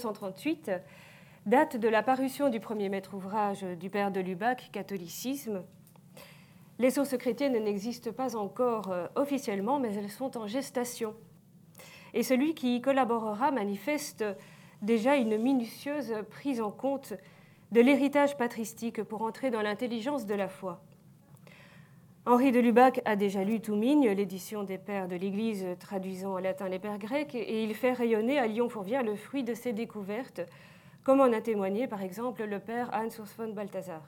1938, date de la parution du premier maître ouvrage du père de Lubac, Catholicisme. Les sources chrétiennes n'existent pas encore euh, officiellement, mais elles sont en gestation. Et celui qui y collaborera manifeste déjà une minutieuse prise en compte de l'héritage patristique pour entrer dans l'intelligence de la foi. Henri de Lubac a déjà lu Toumigne, l'édition des pères de l'Église traduisant en latin les pères grecs, et il fait rayonner à Lyon-Fourvière le fruit de ses découvertes, comme en a témoigné par exemple le père Hans Urs von Balthasar.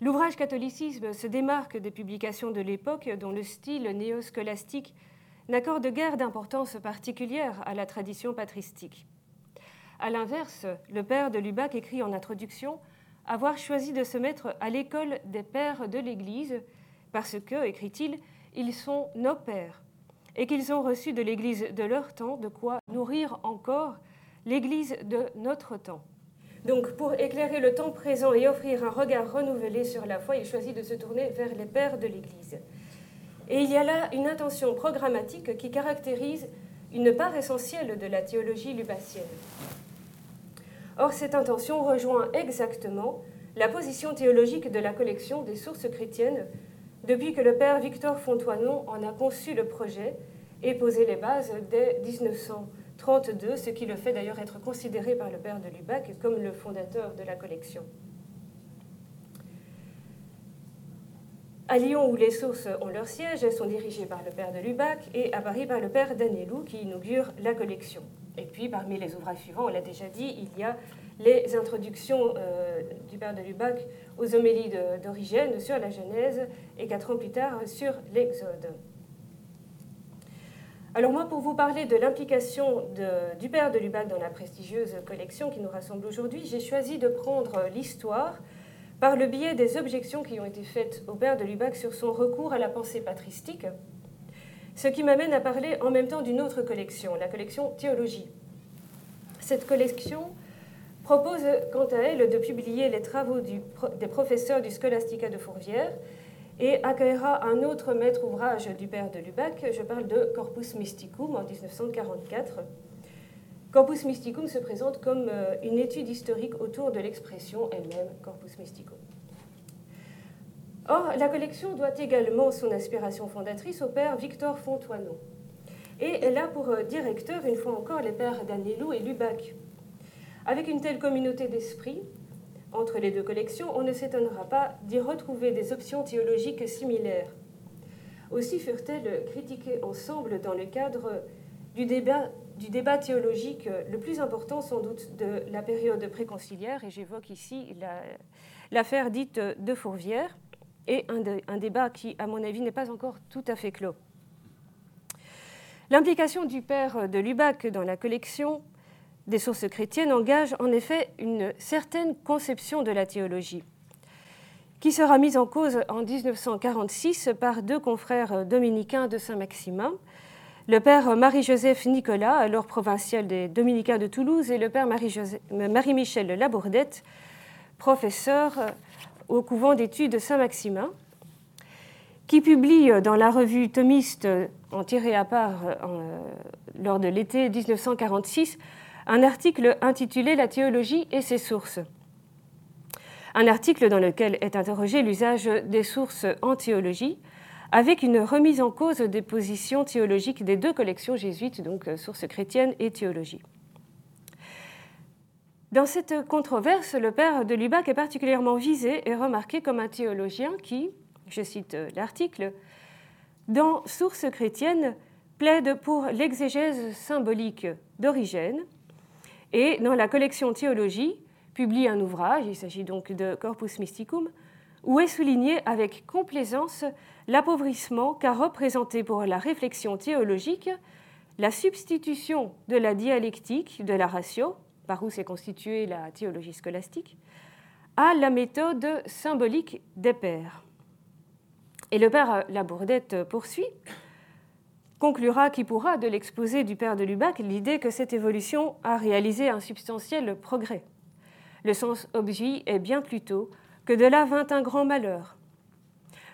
L'ouvrage Catholicisme se démarque des publications de l'époque dont le style néoscolastique n'accorde guère d'importance particulière à la tradition patristique. A l'inverse, le père de Lubac écrit en introduction avoir choisi de se mettre à l'école des pères de l'Église parce que, écrit-il, ils sont nos pères et qu'ils ont reçu de l'Église de leur temps de quoi nourrir encore l'Église de notre temps. Donc, pour éclairer le temps présent et offrir un regard renouvelé sur la foi, il choisit de se tourner vers les pères de l'Église. Et il y a là une intention programmatique qui caractérise une part essentielle de la théologie lubassienne. Or, cette intention rejoint exactement la position théologique de la collection des sources chrétiennes depuis que le père Victor Fontoinon en a conçu le projet et posé les bases dès 1932, ce qui le fait d'ailleurs être considéré par le père de Lubac comme le fondateur de la collection. À Lyon, où les sources ont leur siège, elles sont dirigées par le père de Lubac et à Paris par le père Danelou qui inaugure la collection. Et puis, parmi les ouvrages suivants, on l'a déjà dit, il y a les introductions euh, du père de Lubac aux homélies d'Origène sur la Genèse et quatre ans plus tard sur l'Exode. Alors moi, pour vous parler de l'implication du père de Lubac dans la prestigieuse collection qui nous rassemble aujourd'hui, j'ai choisi de prendre l'histoire par le biais des objections qui ont été faites au père de Lubac sur son recours à la pensée patristique, ce qui m'amène à parler en même temps d'une autre collection, la collection Théologie. Cette collection propose quant à elle de publier les travaux des professeurs du Scholastica de Fourvière et accueillera un autre maître ouvrage du père de Lubac, je parle de Corpus Mysticum en 1944. Corpus Mysticum se présente comme euh, une étude historique autour de l'expression elle-même, Corpus Mysticum. Or, la collection doit également son aspiration fondatrice au père Victor Fontoinon. Et elle a pour euh, directeur, une fois encore, les pères Danilou et Lubac. Avec une telle communauté d'esprit, entre les deux collections, on ne s'étonnera pas d'y retrouver des options théologiques similaires. Aussi furent-elles critiquées ensemble dans le cadre du débat, du débat théologique le plus important sans doute de la période préconciliaire, et j'évoque ici l'affaire dite de Fourvière et un, débat qui, à mon avis, n'est pas encore tout à fait clos. L'implication du père de Lubac dans la collection des sources chrétiennes engage en effet une certaine conception de la théologie, qui sera mise en cause en 1946 par deux confrères dominicains de Saint-Maximin, le père Marie-Joseph Nicolas, alors provincial des dominicains de Toulouse, et le père Marie-Michel Labourdette, professeur au couvent d'études de Saint-Maximin, qui publie dans la revue thomiste en tiré à part euh, lors de l'été 1946 un article intitulé La théologie et ses sources. Un article dans lequel est interrogé l'usage des sources en théologie, avec une remise en cause des positions théologiques des deux collections jésuites, donc sources chrétiennes et théologie. Dans cette controverse, le père de Lubac est particulièrement visé et remarqué comme un théologien qui, je cite l'article, dans Sources chrétiennes, plaide pour l'exégèse symbolique d'Origène et dans la collection Théologie, publie un ouvrage, il s'agit donc de Corpus Mysticum, où est souligné avec complaisance l'appauvrissement qu'a représenté pour la réflexion théologique la substitution de la dialectique, de la ratio, par où s'est constituée la théologie scolastique, à la méthode symbolique des pères. Et le père Labourdette poursuit, conclura qui pourra de l'exposé du père de Lubac l'idée que cette évolution a réalisé un substantiel progrès. Le sens objet est bien plus tôt que de là vint un grand malheur.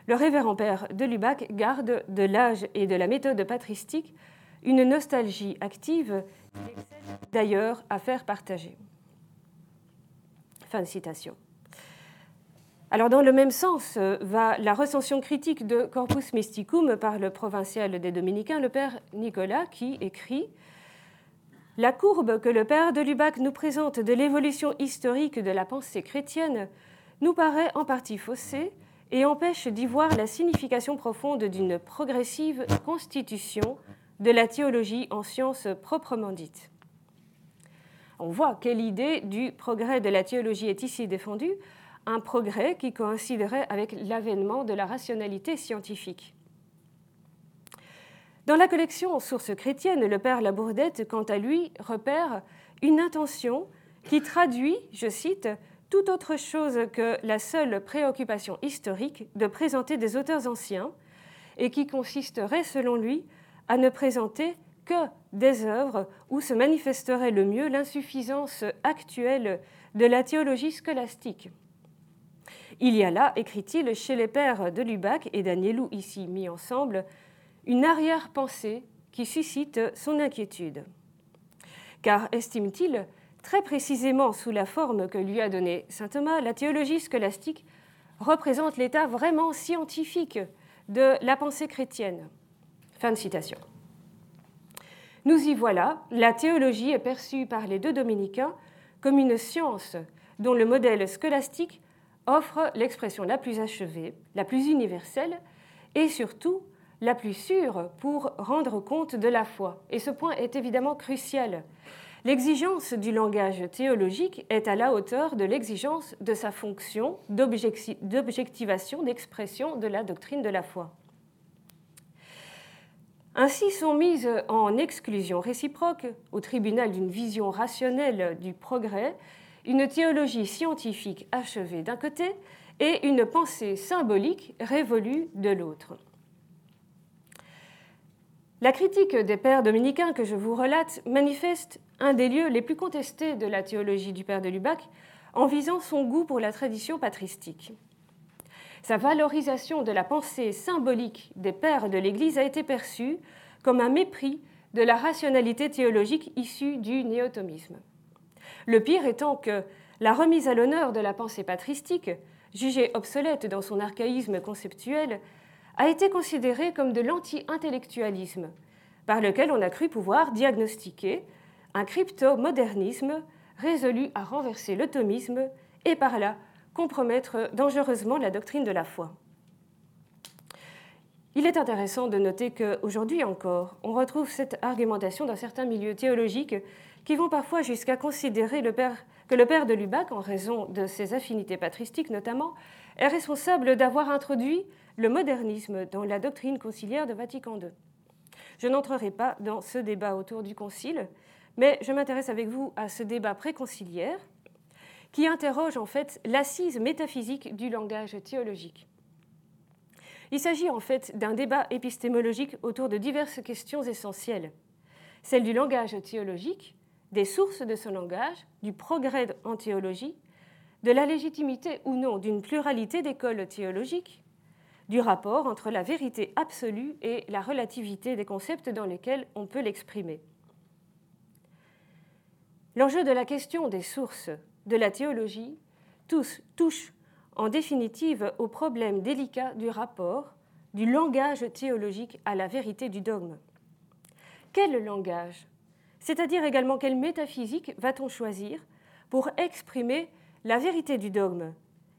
Le révérend père de Lubac garde de l'âge et de la méthode patristique une nostalgie active d'ailleurs à faire partager. Fin de citation. Alors dans le même sens va la recension critique de Corpus Mysticum par le provincial des Dominicains, le père Nicolas, qui écrit La courbe que le père de Lubac nous présente de l'évolution historique de la pensée chrétienne nous paraît en partie faussée et empêche d'y voir la signification profonde d'une progressive constitution de la théologie en science proprement dite. On voit quelle idée du progrès de la théologie est ici défendue, un progrès qui coïnciderait avec l'avènement de la rationalité scientifique. Dans la collection Sources chrétiennes, le père Labourdette, quant à lui, repère une intention qui traduit, je cite, tout autre chose que la seule préoccupation historique de présenter des auteurs anciens et qui consisterait, selon lui, à ne présenter que des œuvres où se manifesterait le mieux l'insuffisance actuelle de la théologie scolastique. Il y a là, écrit-il, chez les pères de Lubac et d'Agnelou ici mis ensemble, une arrière-pensée qui suscite son inquiétude. Car, estime-t-il, très précisément sous la forme que lui a donnée saint Thomas, la théologie scolastique représente l'état vraiment scientifique de la pensée chrétienne. Fin de citation. Nous y voilà, la théologie est perçue par les deux dominicains comme une science dont le modèle scolastique offre l'expression la plus achevée, la plus universelle et surtout la plus sûre pour rendre compte de la foi. Et ce point est évidemment crucial. L'exigence du langage théologique est à la hauteur de l'exigence de sa fonction d'objectivation, d'expression de la doctrine de la foi. Ainsi sont mises en exclusion réciproque, au tribunal d'une vision rationnelle du progrès, une théologie scientifique achevée d'un côté et une pensée symbolique révolue de l'autre. La critique des pères dominicains que je vous relate manifeste un des lieux les plus contestés de la théologie du père de Lubac en visant son goût pour la tradition patristique. Sa valorisation de la pensée symbolique des pères de l'Église a été perçue comme un mépris de la rationalité théologique issue du néotomisme. Le pire étant que la remise à l'honneur de la pensée patristique, jugée obsolète dans son archaïsme conceptuel, a été considérée comme de l'anti-intellectualisme, par lequel on a cru pouvoir diagnostiquer un crypto-modernisme résolu à renverser le thomisme et par là compromettre dangereusement la doctrine de la foi. Il est intéressant de noter qu'aujourd'hui encore, on retrouve cette argumentation dans certains milieux théologiques qui vont parfois jusqu'à considérer que le père de Lubac, en raison de ses affinités patristiques notamment, est responsable d'avoir introduit le modernisme dans la doctrine conciliaire de Vatican II. Je n'entrerai pas dans ce débat autour du concile, mais je m'intéresse avec vous à ce débat préconciliaire qui interroge en fait l'assise métaphysique du langage théologique. Il s'agit en fait d'un débat épistémologique autour de diverses questions essentielles. Celle du langage théologique, des sources de ce langage, du progrès en théologie, de la légitimité ou non d'une pluralité d'écoles théologiques, du rapport entre la vérité absolue et la relativité des concepts dans lesquels on peut l'exprimer. L'enjeu de la question des sources de la théologie touche en définitive au problème délicat du rapport du langage théologique à la vérité du dogme. Quel langage? C'est-à-dire également quelle métaphysique va-t-on choisir pour exprimer la vérité du dogme,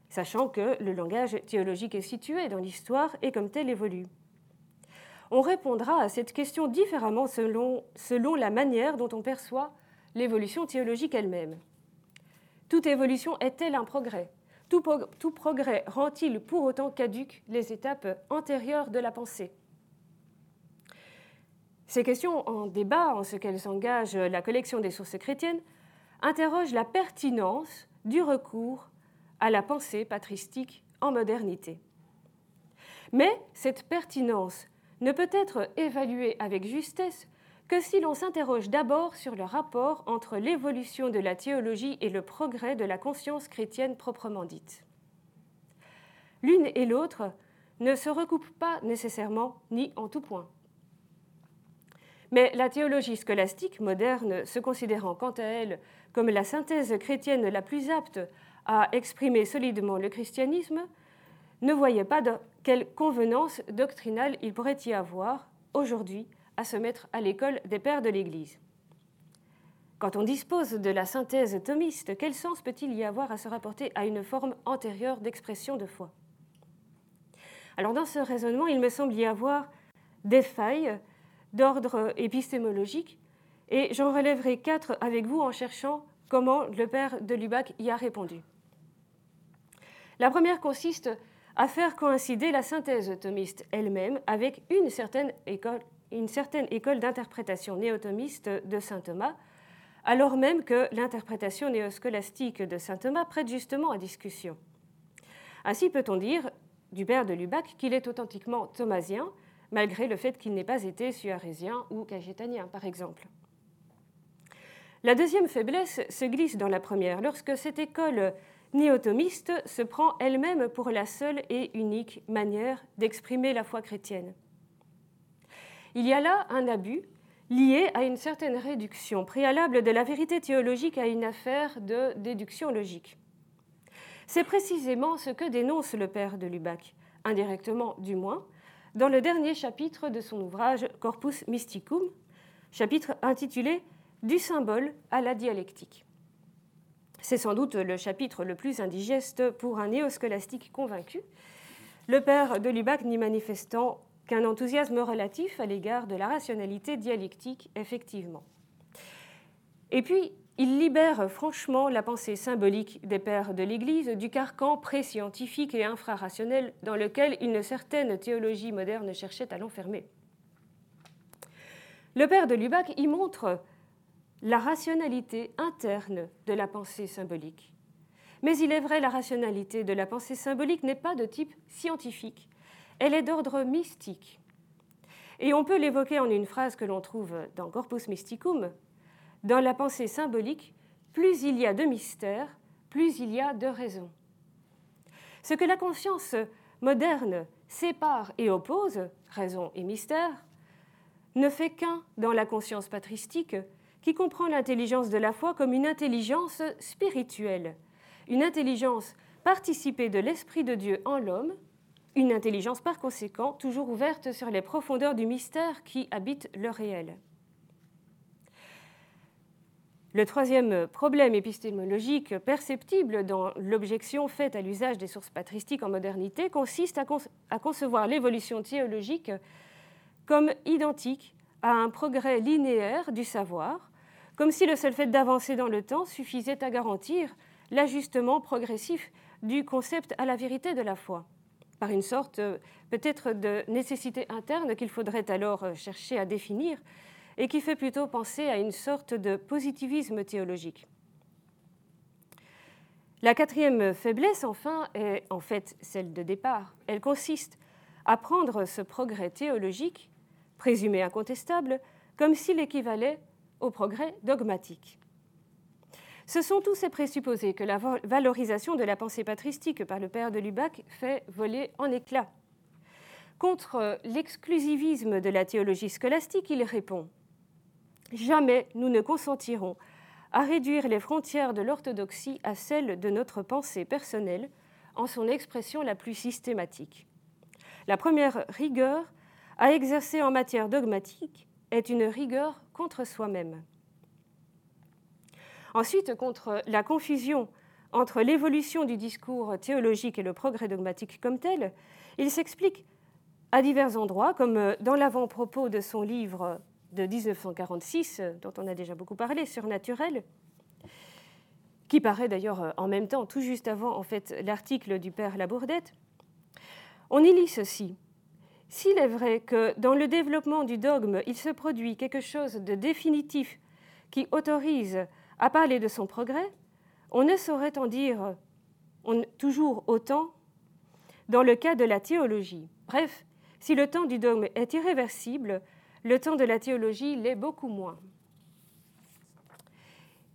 sachant que le langage théologique est situé dans l'histoire et comme tel évolue? On répondra à cette question différemment selon, selon la manière dont on perçoit l'évolution théologique elle-même. Toute évolution est-elle un progrès? Tout, progrès rend-il pour autant caduques les étapes antérieures de la pensée? Ces questions en débat, en ce qu'elles engagent la collection des sources chrétiennes, interrogent la pertinence du recours à la pensée patristique en modernité. Mais cette pertinence ne peut être évaluée avec justesse que si l'on s'interroge d'abord sur le rapport entre l'évolution de la théologie et le progrès de la conscience chrétienne proprement dite. L'une et l'autre ne se recoupent pas nécessairement ni en tout point. Mais la théologie scolastique moderne, se considérant quant à elle comme la synthèse chrétienne la plus apte à exprimer solidement le christianisme, ne voyait pas quelle convenance doctrinale il pourrait y avoir aujourd'hui à se mettre à l'école des pères de l'Église. Quand on dispose de la synthèse thomiste, quel sens peut-il y avoir à se rapporter à une forme antérieure d'expression de foi? Alors dans ce raisonnement, il me semble y avoir des failles d'ordre épistémologique, et j'en relèverai quatre avec vous en cherchant comment le père de Lubac y a répondu. La première consiste à faire coïncider la synthèse thomiste elle-même avec une certaine école, une certaine école d'interprétation néothomiste de saint Thomas, alors même que l'interprétation néoscolastique de saint Thomas prête justement à discussion. Ainsi peut-on dire du père de Lubac qu'il est authentiquement thomasien, malgré le fait qu'il n'ait pas été suarésien ou cagétanien, par exemple. La deuxième faiblesse se glisse dans la première, lorsque cette école néothomiste se prend elle-même pour la seule et unique manière d'exprimer la foi chrétienne. Il y a là un abus lié à une certaine réduction préalable de la vérité théologique à une affaire de déduction logique. C'est précisément ce que dénonce le père de Lubac, indirectement du moins, dans le dernier chapitre de son ouvrage Corpus Mysticum, chapitre intitulé Du symbole à la dialectique. C'est sans doute le chapitre le plus indigeste pour un néoscolastique convaincu, le père de Lubac n'y manifestant qu'un enthousiasme relatif à l'égard de la rationalité dialectique, effectivement. Et puis, il libère franchement la pensée symbolique des pères de l'Église du carcan pré-scientifique et infrarationnel dans lequel une certaine théologie moderne cherchait à l'enfermer. Le père de Lubac y montre la rationalité interne de la pensée symbolique. Mais il est vrai, la rationalité de la pensée symbolique n'est pas de type scientifique, elle est d'ordre mystique. Et on peut l'évoquer en une phrase que l'on trouve dans Corpus Mysticum. Dans la pensée symbolique, plus il y a de mystère, plus il y a de raison. Ce que la conscience moderne sépare et oppose, raison et mystère, ne fait qu'un dans la conscience patristique qui comprend l'intelligence de la foi comme une intelligence spirituelle, une intelligence participée de l'Esprit de Dieu en l'homme, une intelligence par conséquent toujours ouverte sur les profondeurs du mystère qui habite le réel. Le troisième problème épistémologique perceptible dans l'objection faite à l'usage des sources patristiques en modernité consiste à, concevoir l'évolution théologique comme identique à un progrès linéaire du savoir, comme si le seul fait d'avancer dans le temps suffisait à garantir l'ajustement progressif du concept à la vérité de la foi, par une sorte euh, peut-être de nécessité interne qu'il faudrait alors euh, chercher à définir, et qui fait plutôt penser à une sorte de positivisme théologique. La quatrième faiblesse, enfin, est en fait celle de départ. Elle consiste à prendre ce progrès théologique, présumé incontestable, comme s'il équivalait au progrès dogmatique. Ce sont tous ces présupposés que la valorisation de la pensée patristique par le père de Lubac fait voler en éclats. Contre l'exclusivisme de la théologie scolastique, il répond Jamais nous ne consentirons à réduire les frontières de l'orthodoxie à celles de notre pensée personnelle en son expression la plus systématique. La première rigueur à exercer en matière dogmatique est une rigueur contre soi-même. Ensuite, contre la confusion entre l'évolution du discours théologique et le progrès dogmatique comme tel, il s'explique à divers endroits, comme dans l'avant-propos de son livre de 1946, dont on a déjà beaucoup parlé, Surnaturel, qui paraît d'ailleurs en même temps, tout juste avant en fait, l'article du père Labourdette. On y lit ceci. S'il est vrai que dans le développement du dogme, il se produit quelque chose de définitif qui autorise à parler de son progrès, on ne saurait en dire toujours autant dans le cas de la théologie. Bref, si le temps du dogme est irréversible, le temps de la théologie l'est beaucoup moins.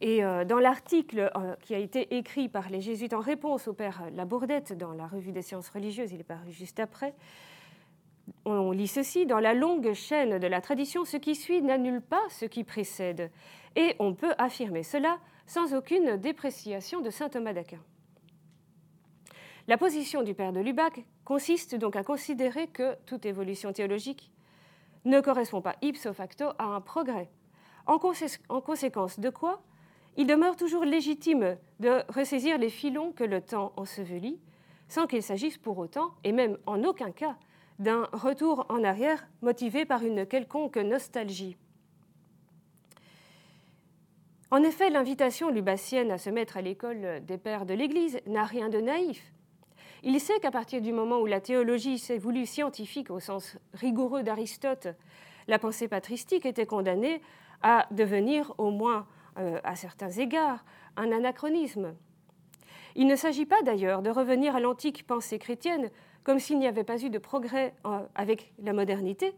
Et euh, dans l'article euh, qui a été écrit par les jésuites en réponse au père Labourdette dans la revue des sciences religieuses, il est paru juste après, on lit ceci, dans la longue chaîne de la tradition, ce qui suit n'annule pas ce qui précède. Et on peut affirmer cela sans aucune dépréciation de saint Thomas d'Aquin. La position du père de Lubac consiste donc à considérer que toute évolution théologique ne correspond pas ipso facto à un progrès. En, en conséquence de quoi, il demeure toujours légitime de ressaisir les filons que le temps ensevelit, sans qu'il s'agisse pour autant, et même en aucun cas, d'un retour en arrière motivé par une quelconque nostalgie. En effet, l'invitation lubassienne à se mettre à l'école des pères de l'Église n'a rien de naïf. Il sait qu'à partir du moment où la théologie s'est voulue scientifique au sens rigoureux d'Aristote, la pensée patristique était condamnée à devenir, au moins euh, à certains égards, un anachronisme. Il ne s'agit pas d'ailleurs de revenir à l'antique pensée chrétienne comme s'il n'y avait pas eu de progrès euh, avec la modernité,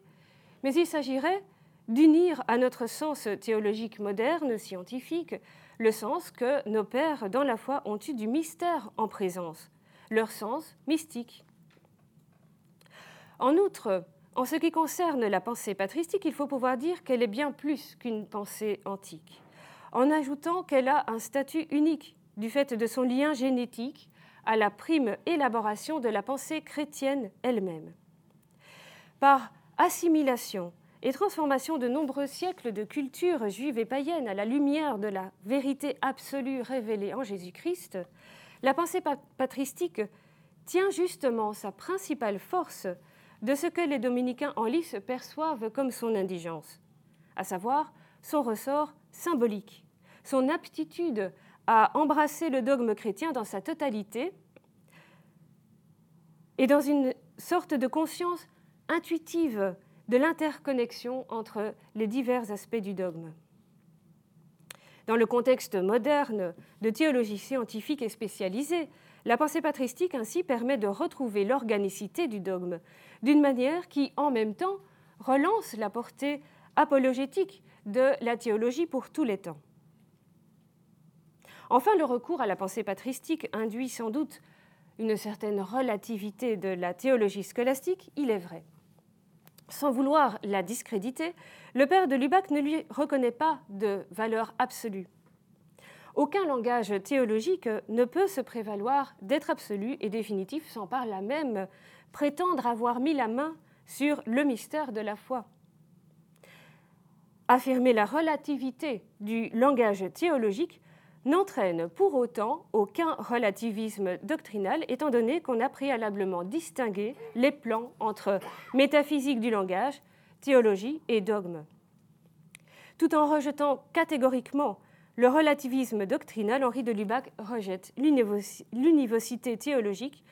mais il s'agirait d'unir à notre sens théologique moderne, scientifique, le sens que nos pères dans la foi ont eu du mystère en présence, leur sens mystique. En outre, en ce qui concerne la pensée patristique, il faut pouvoir dire qu'elle est bien plus qu'une pensée antique, en ajoutant qu'elle a un statut unique du fait de son lien génétique à la prime élaboration de la pensée chrétienne elle-même. Par assimilation et transformation de nombreux siècles de culture juive et païenne à la lumière de la vérité absolue révélée en Jésus-Christ, la pensée patristique tient justement sa principale force de ce que les dominicains en lice perçoivent comme son indigence, à savoir son ressort symbolique, son aptitude à embrasser le dogme chrétien dans sa totalité et dans une sorte de conscience intuitive de l'interconnexion entre les divers aspects du dogme. Dans le contexte moderne de théologie scientifique et spécialisée, la pensée patristique ainsi permet de retrouver l'organicité du dogme d'une manière qui, en même temps, relance la portée apologétique de la théologie pour tous les temps. Enfin, le recours à la pensée patristique induit sans doute une certaine relativité de la théologie scolastique, il est vrai. Sans vouloir la discréditer, le père de Lubac ne lui reconnaît pas de valeur absolue. Aucun langage théologique ne peut se prévaloir d'être absolu et définitif sans par là même prétendre avoir mis la main sur le mystère de la foi. Affirmer la relativité du langage théologique n'entraîne pour autant aucun relativisme doctrinal, étant donné qu'on a préalablement distingué les plans entre métaphysique du langage, théologie et dogme. Tout en rejetant catégoriquement le relativisme doctrinal, Henri de Lubac rejette l'univocité théologique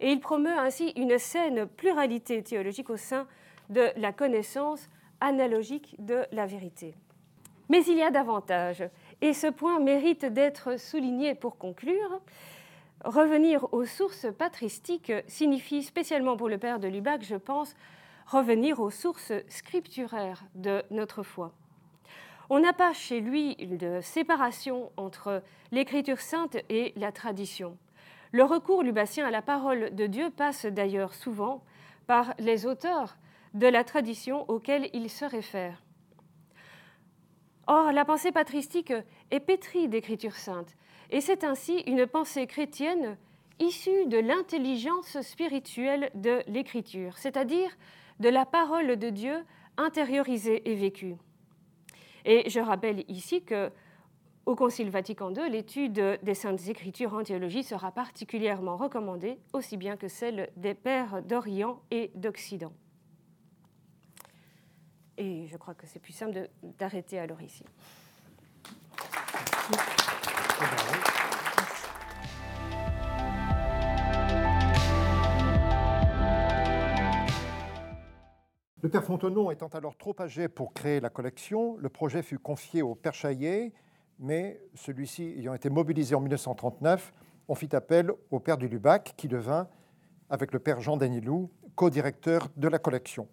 et il promeut ainsi une saine pluralité théologique au sein de la connaissance analogique de la vérité. Mais il y a davantage. Et ce point mérite d'être souligné pour conclure. Revenir aux sources patristiques signifie spécialement pour le père de Lubac, je pense, revenir aux sources scripturaires de notre foi. On n'a pas chez lui de séparation entre l'écriture sainte et la tradition. Le recours lubassien à la parole de Dieu passe d'ailleurs souvent par les auteurs de la tradition auxquels il se réfère. Or, la pensée patristique est pétrie d'écriture sainte, et c'est ainsi une pensée chrétienne issue de l'intelligence spirituelle de l'écriture, c'est-à-dire de la parole de Dieu intériorisée et vécue. Et je rappelle ici que au Concile Vatican II, l'étude des Saintes Écritures en théologie sera particulièrement recommandée, aussi bien que celle des pères d'Orient et d'Occident. Et je crois que c'est plus simple d'arrêter alors ici. Le père Fontenon étant alors trop âgé pour créer la collection, le projet fut confié au père Chaillet, mais celui-ci ayant été mobilisé en 1939, on fit appel au père du Lubac, qui devint, avec le père Jean Danilou, co-directeur de la collection.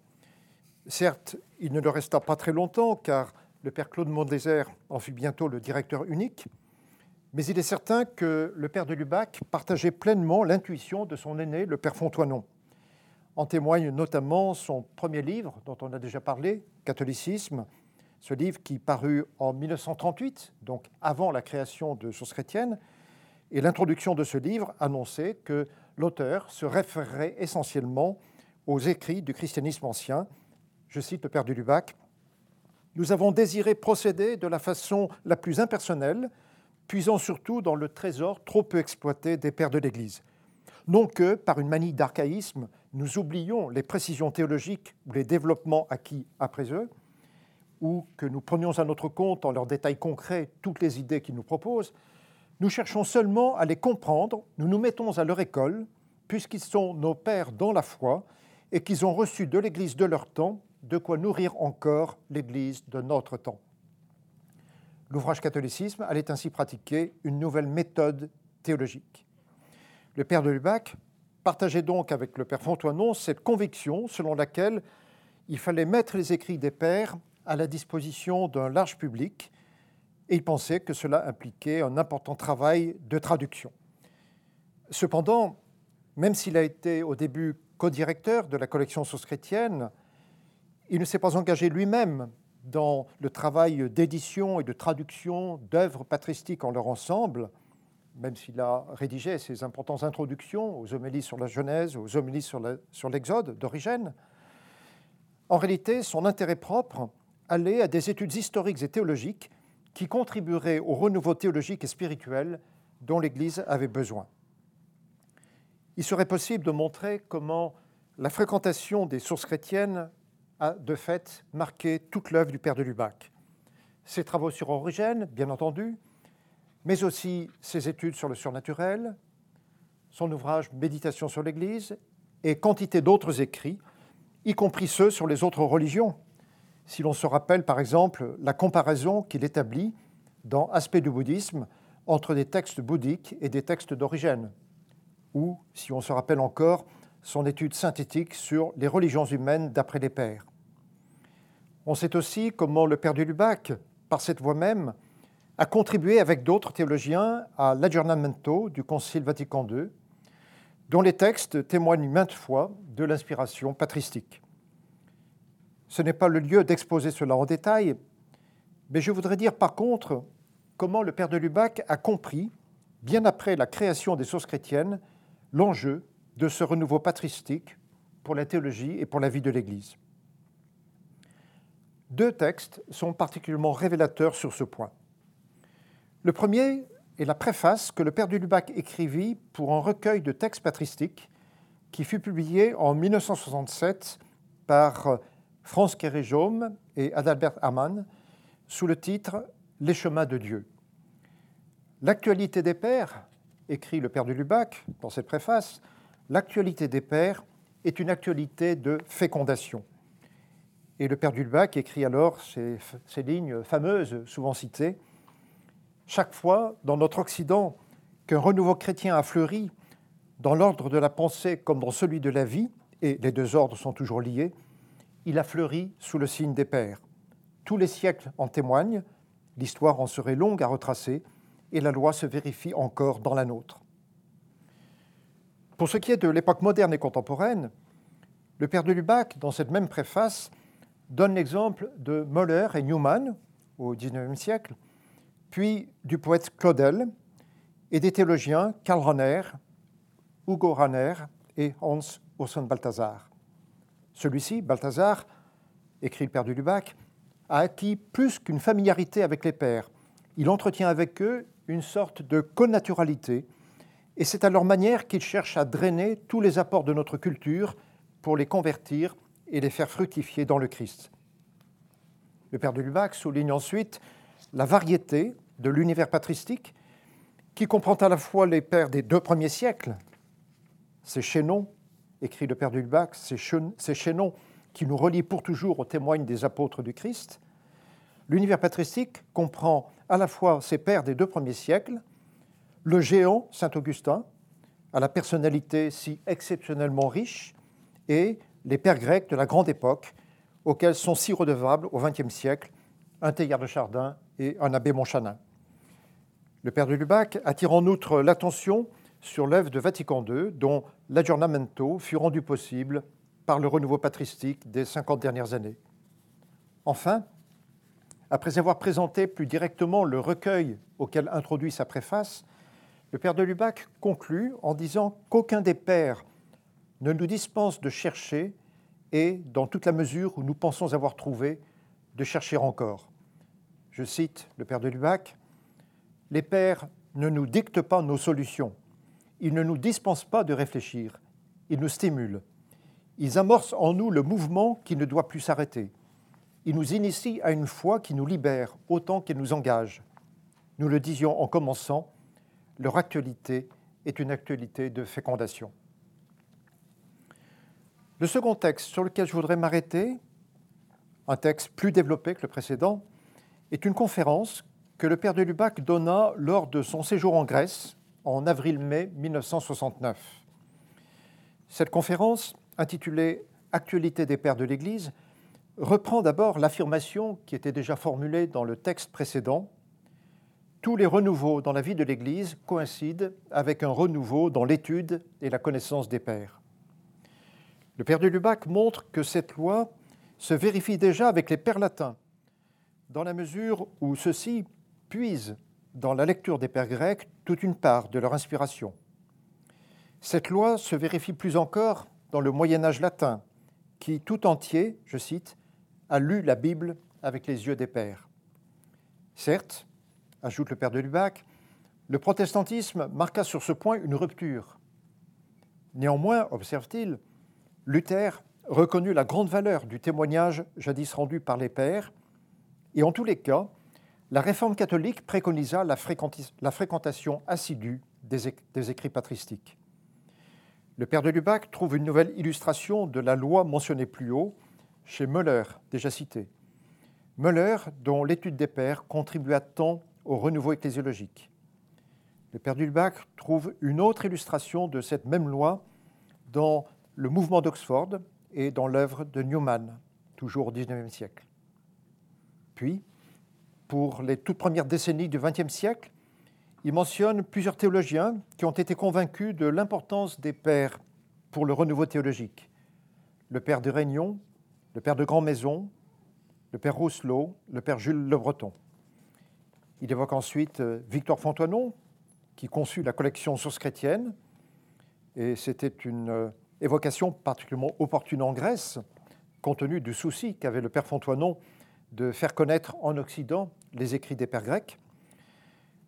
Certes, il ne le resta pas très longtemps, car le père Claude Mondésert en fut bientôt le directeur unique, mais il est certain que le père de Lubac partageait pleinement l'intuition de son aîné, le père Fontoinon. En témoigne notamment son premier livre, dont on a déjà parlé, Catholicisme, ce livre qui parut en 1938, donc avant la création de Source chrétienne, et l'introduction de ce livre annonçait que l'auteur se référerait essentiellement aux écrits du christianisme ancien. Je cite le père du Lubac Nous avons désiré procéder de la façon la plus impersonnelle, puisant surtout dans le trésor trop peu exploité des pères de l'Église. Non que, par une manie d'archaïsme, nous oublions les précisions théologiques ou les développements acquis après eux, ou que nous prenions à notre compte en leurs détails concrets toutes les idées qu'ils nous proposent, nous cherchons seulement à les comprendre, nous nous mettons à leur école, puisqu'ils sont nos pères dans la foi et qu'ils ont reçu de l'Église de leur temps de quoi nourrir encore l'Église de notre temps. L'ouvrage catholicisme allait ainsi pratiquer une nouvelle méthode théologique. Le père de Lubac partageait donc avec le père Fontoinon cette conviction selon laquelle il fallait mettre les écrits des pères à la disposition d'un large public, et il pensait que cela impliquait un important travail de traduction. Cependant, même s'il a été au début co-directeur de la collection Source chrétienne, il ne s'est pas engagé lui-même dans le travail d'édition et de traduction d'œuvres patristiques en leur ensemble, même s'il a rédigé ses importantes introductions aux homélies sur la Genèse, aux homélies sur l'Exode d'Origène. En réalité, son intérêt propre allait à des études historiques et théologiques qui contribueraient au renouveau théologique et spirituel dont l'Église avait besoin. Il serait possible de montrer comment la fréquentation des sources chrétiennes a de fait marqué toute l'œuvre du Père de Lubac. Ses travaux sur Origène, bien entendu, mais aussi ses études sur le surnaturel, son ouvrage Méditation sur l'Église et quantité d'autres écrits, y compris ceux sur les autres religions, si l'on se rappelle par exemple la comparaison qu'il établit dans Aspect du bouddhisme entre des textes bouddhiques et des textes d'origine, ou si on se rappelle encore son étude synthétique sur les religions humaines d'après les pères. On sait aussi comment le père du Lubac, par cette voie même, a contribué avec d'autres théologiens à l'aggiornamento du Concile Vatican II, dont les textes témoignent maintes fois de l'inspiration patristique. Ce n'est pas le lieu d'exposer cela en détail, mais je voudrais dire par contre comment le père de Lubac a compris, bien après la création des sources chrétiennes, l'enjeu de ce renouveau patristique pour la théologie et pour la vie de l'Église. Deux textes sont particulièrement révélateurs sur ce point. Le premier est la préface que le père du Lubac écrivit pour un recueil de textes patristiques qui fut publié en 1967 par France Kéréjaume et Adalbert Hamann sous le titre Les chemins de Dieu. L'actualité des pères, écrit le père de Lubac dans cette préface, l'actualité des pères est une actualité de fécondation. Et le père du Lubac écrit alors ces, lignes fameuses, souvent citées Chaque fois, dans notre Occident, qu'un renouveau chrétien a fleuri, dans l'ordre de la pensée comme dans celui de la vie, et les deux ordres sont toujours liés, il a fleuri sous le signe des pères. Tous les siècles en témoignent, l'histoire en serait longue à retracer, et la loi se vérifie encore dans la nôtre. Pour ce qui est de l'époque moderne et contemporaine, le père de dans cette même préface, donne l'exemple de Moller et Newman au XIXe siècle, puis du poète Claudel et des théologiens Karl Rahner, Hugo Rahner et Hans Urson Balthasar. Celui-ci, Balthazar, écrit le père du Lubac, a acquis plus qu'une familiarité avec les pères. Il entretient avec eux une sorte de connaturalité, et c'est à leur manière qu'il cherche à drainer tous les apports de notre culture pour les convertir et les faire fructifier dans le Christ. Le père de Lubac souligne ensuite la variété de l'univers patristique qui comprend à la fois les pères des deux premiers siècles, ces chaînons écrit le Père du Lubac, ces chaînons qui nous relient pour toujours aux témoignes des apôtres du Christ. L'univers patristique comprend à la fois ces pères des deux premiers siècles, le géant Saint Augustin, à la personnalité si exceptionnellement riche, et les pères grecs de la grande époque, auxquels sont si redevables au XXe siècle un Teilhard de Chardin et un abbé Montchanin. Le père de Lubac attire en outre l'attention sur l'œuvre de Vatican II, dont l'aggiornamento fut rendu possible par le renouveau patristique des 50 dernières années. Enfin, après avoir présenté plus directement le recueil auquel introduit sa préface, le père de Lubac conclut en disant qu'aucun des pères ne nous dispense de chercher et, dans toute la mesure où nous pensons avoir trouvé, de chercher encore. Je cite le père de Lubac, Les pères ne nous dictent pas nos solutions, ils ne nous dispensent pas de réfléchir, ils nous stimulent, ils amorcent en nous le mouvement qui ne doit plus s'arrêter, ils nous initient à une foi qui nous libère autant qu'elle nous engage. Nous le disions en commençant, leur actualité est une actualité de fécondation. Le second texte sur lequel je voudrais m'arrêter, un texte plus développé que le précédent, est une conférence que le père de Lubac donna lors de son séjour en Grèce en avril-mai 1969. Cette conférence, intitulée Actualité des pères de l'Église, reprend d'abord l'affirmation qui était déjà formulée dans le texte précédent. Tous les renouveaux dans la vie de l'Église coïncident avec un renouveau dans l'étude et la connaissance des pères. Le père de Lubac montre que cette loi se vérifie déjà avec les pères latins, dans la mesure où ceux-ci puisent dans la lecture des pères grecs toute une part de leur inspiration. Cette loi se vérifie plus encore dans le Moyen Âge latin, qui tout entier, je cite, a lu la Bible avec les yeux des pères. Certes, ajoute le père de Lubac, le protestantisme marqua sur ce point une rupture. Néanmoins, observe-t-il, Luther reconnut la grande valeur du témoignage jadis rendu par les pères, et en tous les cas, la réforme catholique préconisa la, fréquentation assidue des, écrits patristiques. Le père de Lubac trouve une nouvelle illustration de la loi mentionnée plus haut chez Müller, déjà cité. Müller, dont l'étude des pères contribua tant au renouveau ecclésiologique. Le père Dulbach trouve une autre illustration de cette même loi dans le mouvement d'Oxford et dans l'œuvre de Newman, toujours au XIXe siècle. Puis, pour les toutes premières décennies du XXe siècle, il mentionne plusieurs théologiens qui ont été convaincus de l'importance des pères pour le renouveau théologique. Le père de Réunion, le père de Grand Maison, le père Rousselot, le père Jules Le Breton. Il évoque ensuite euh, Victor Fontoinon, qui conçut la collection Sources chrétiennes, et c'était une euh, évocation particulièrement opportune en Grèce, compte tenu du souci qu'avait le père Fontoinon de faire connaître en Occident les écrits des pères grecs.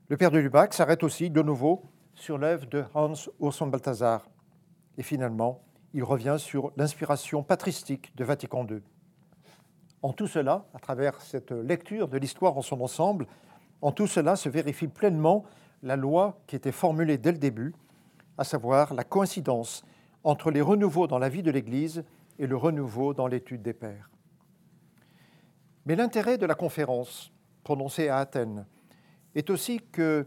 Le père de Lubac s'arrête aussi de nouveau sur l'œuvre de Hans Urs Balthasar. Et finalement, il revient sur l'inspiration patristique de Vatican II. En tout cela, à travers cette lecture de l'histoire en son ensemble, en tout cela se vérifie pleinement la loi qui était formulée dès le début, à savoir la coïncidence entre les renouveaux dans la vie de l'Église et le renouveau dans l'étude des pères. Mais l'intérêt de la conférence prononcée à Athènes est aussi que,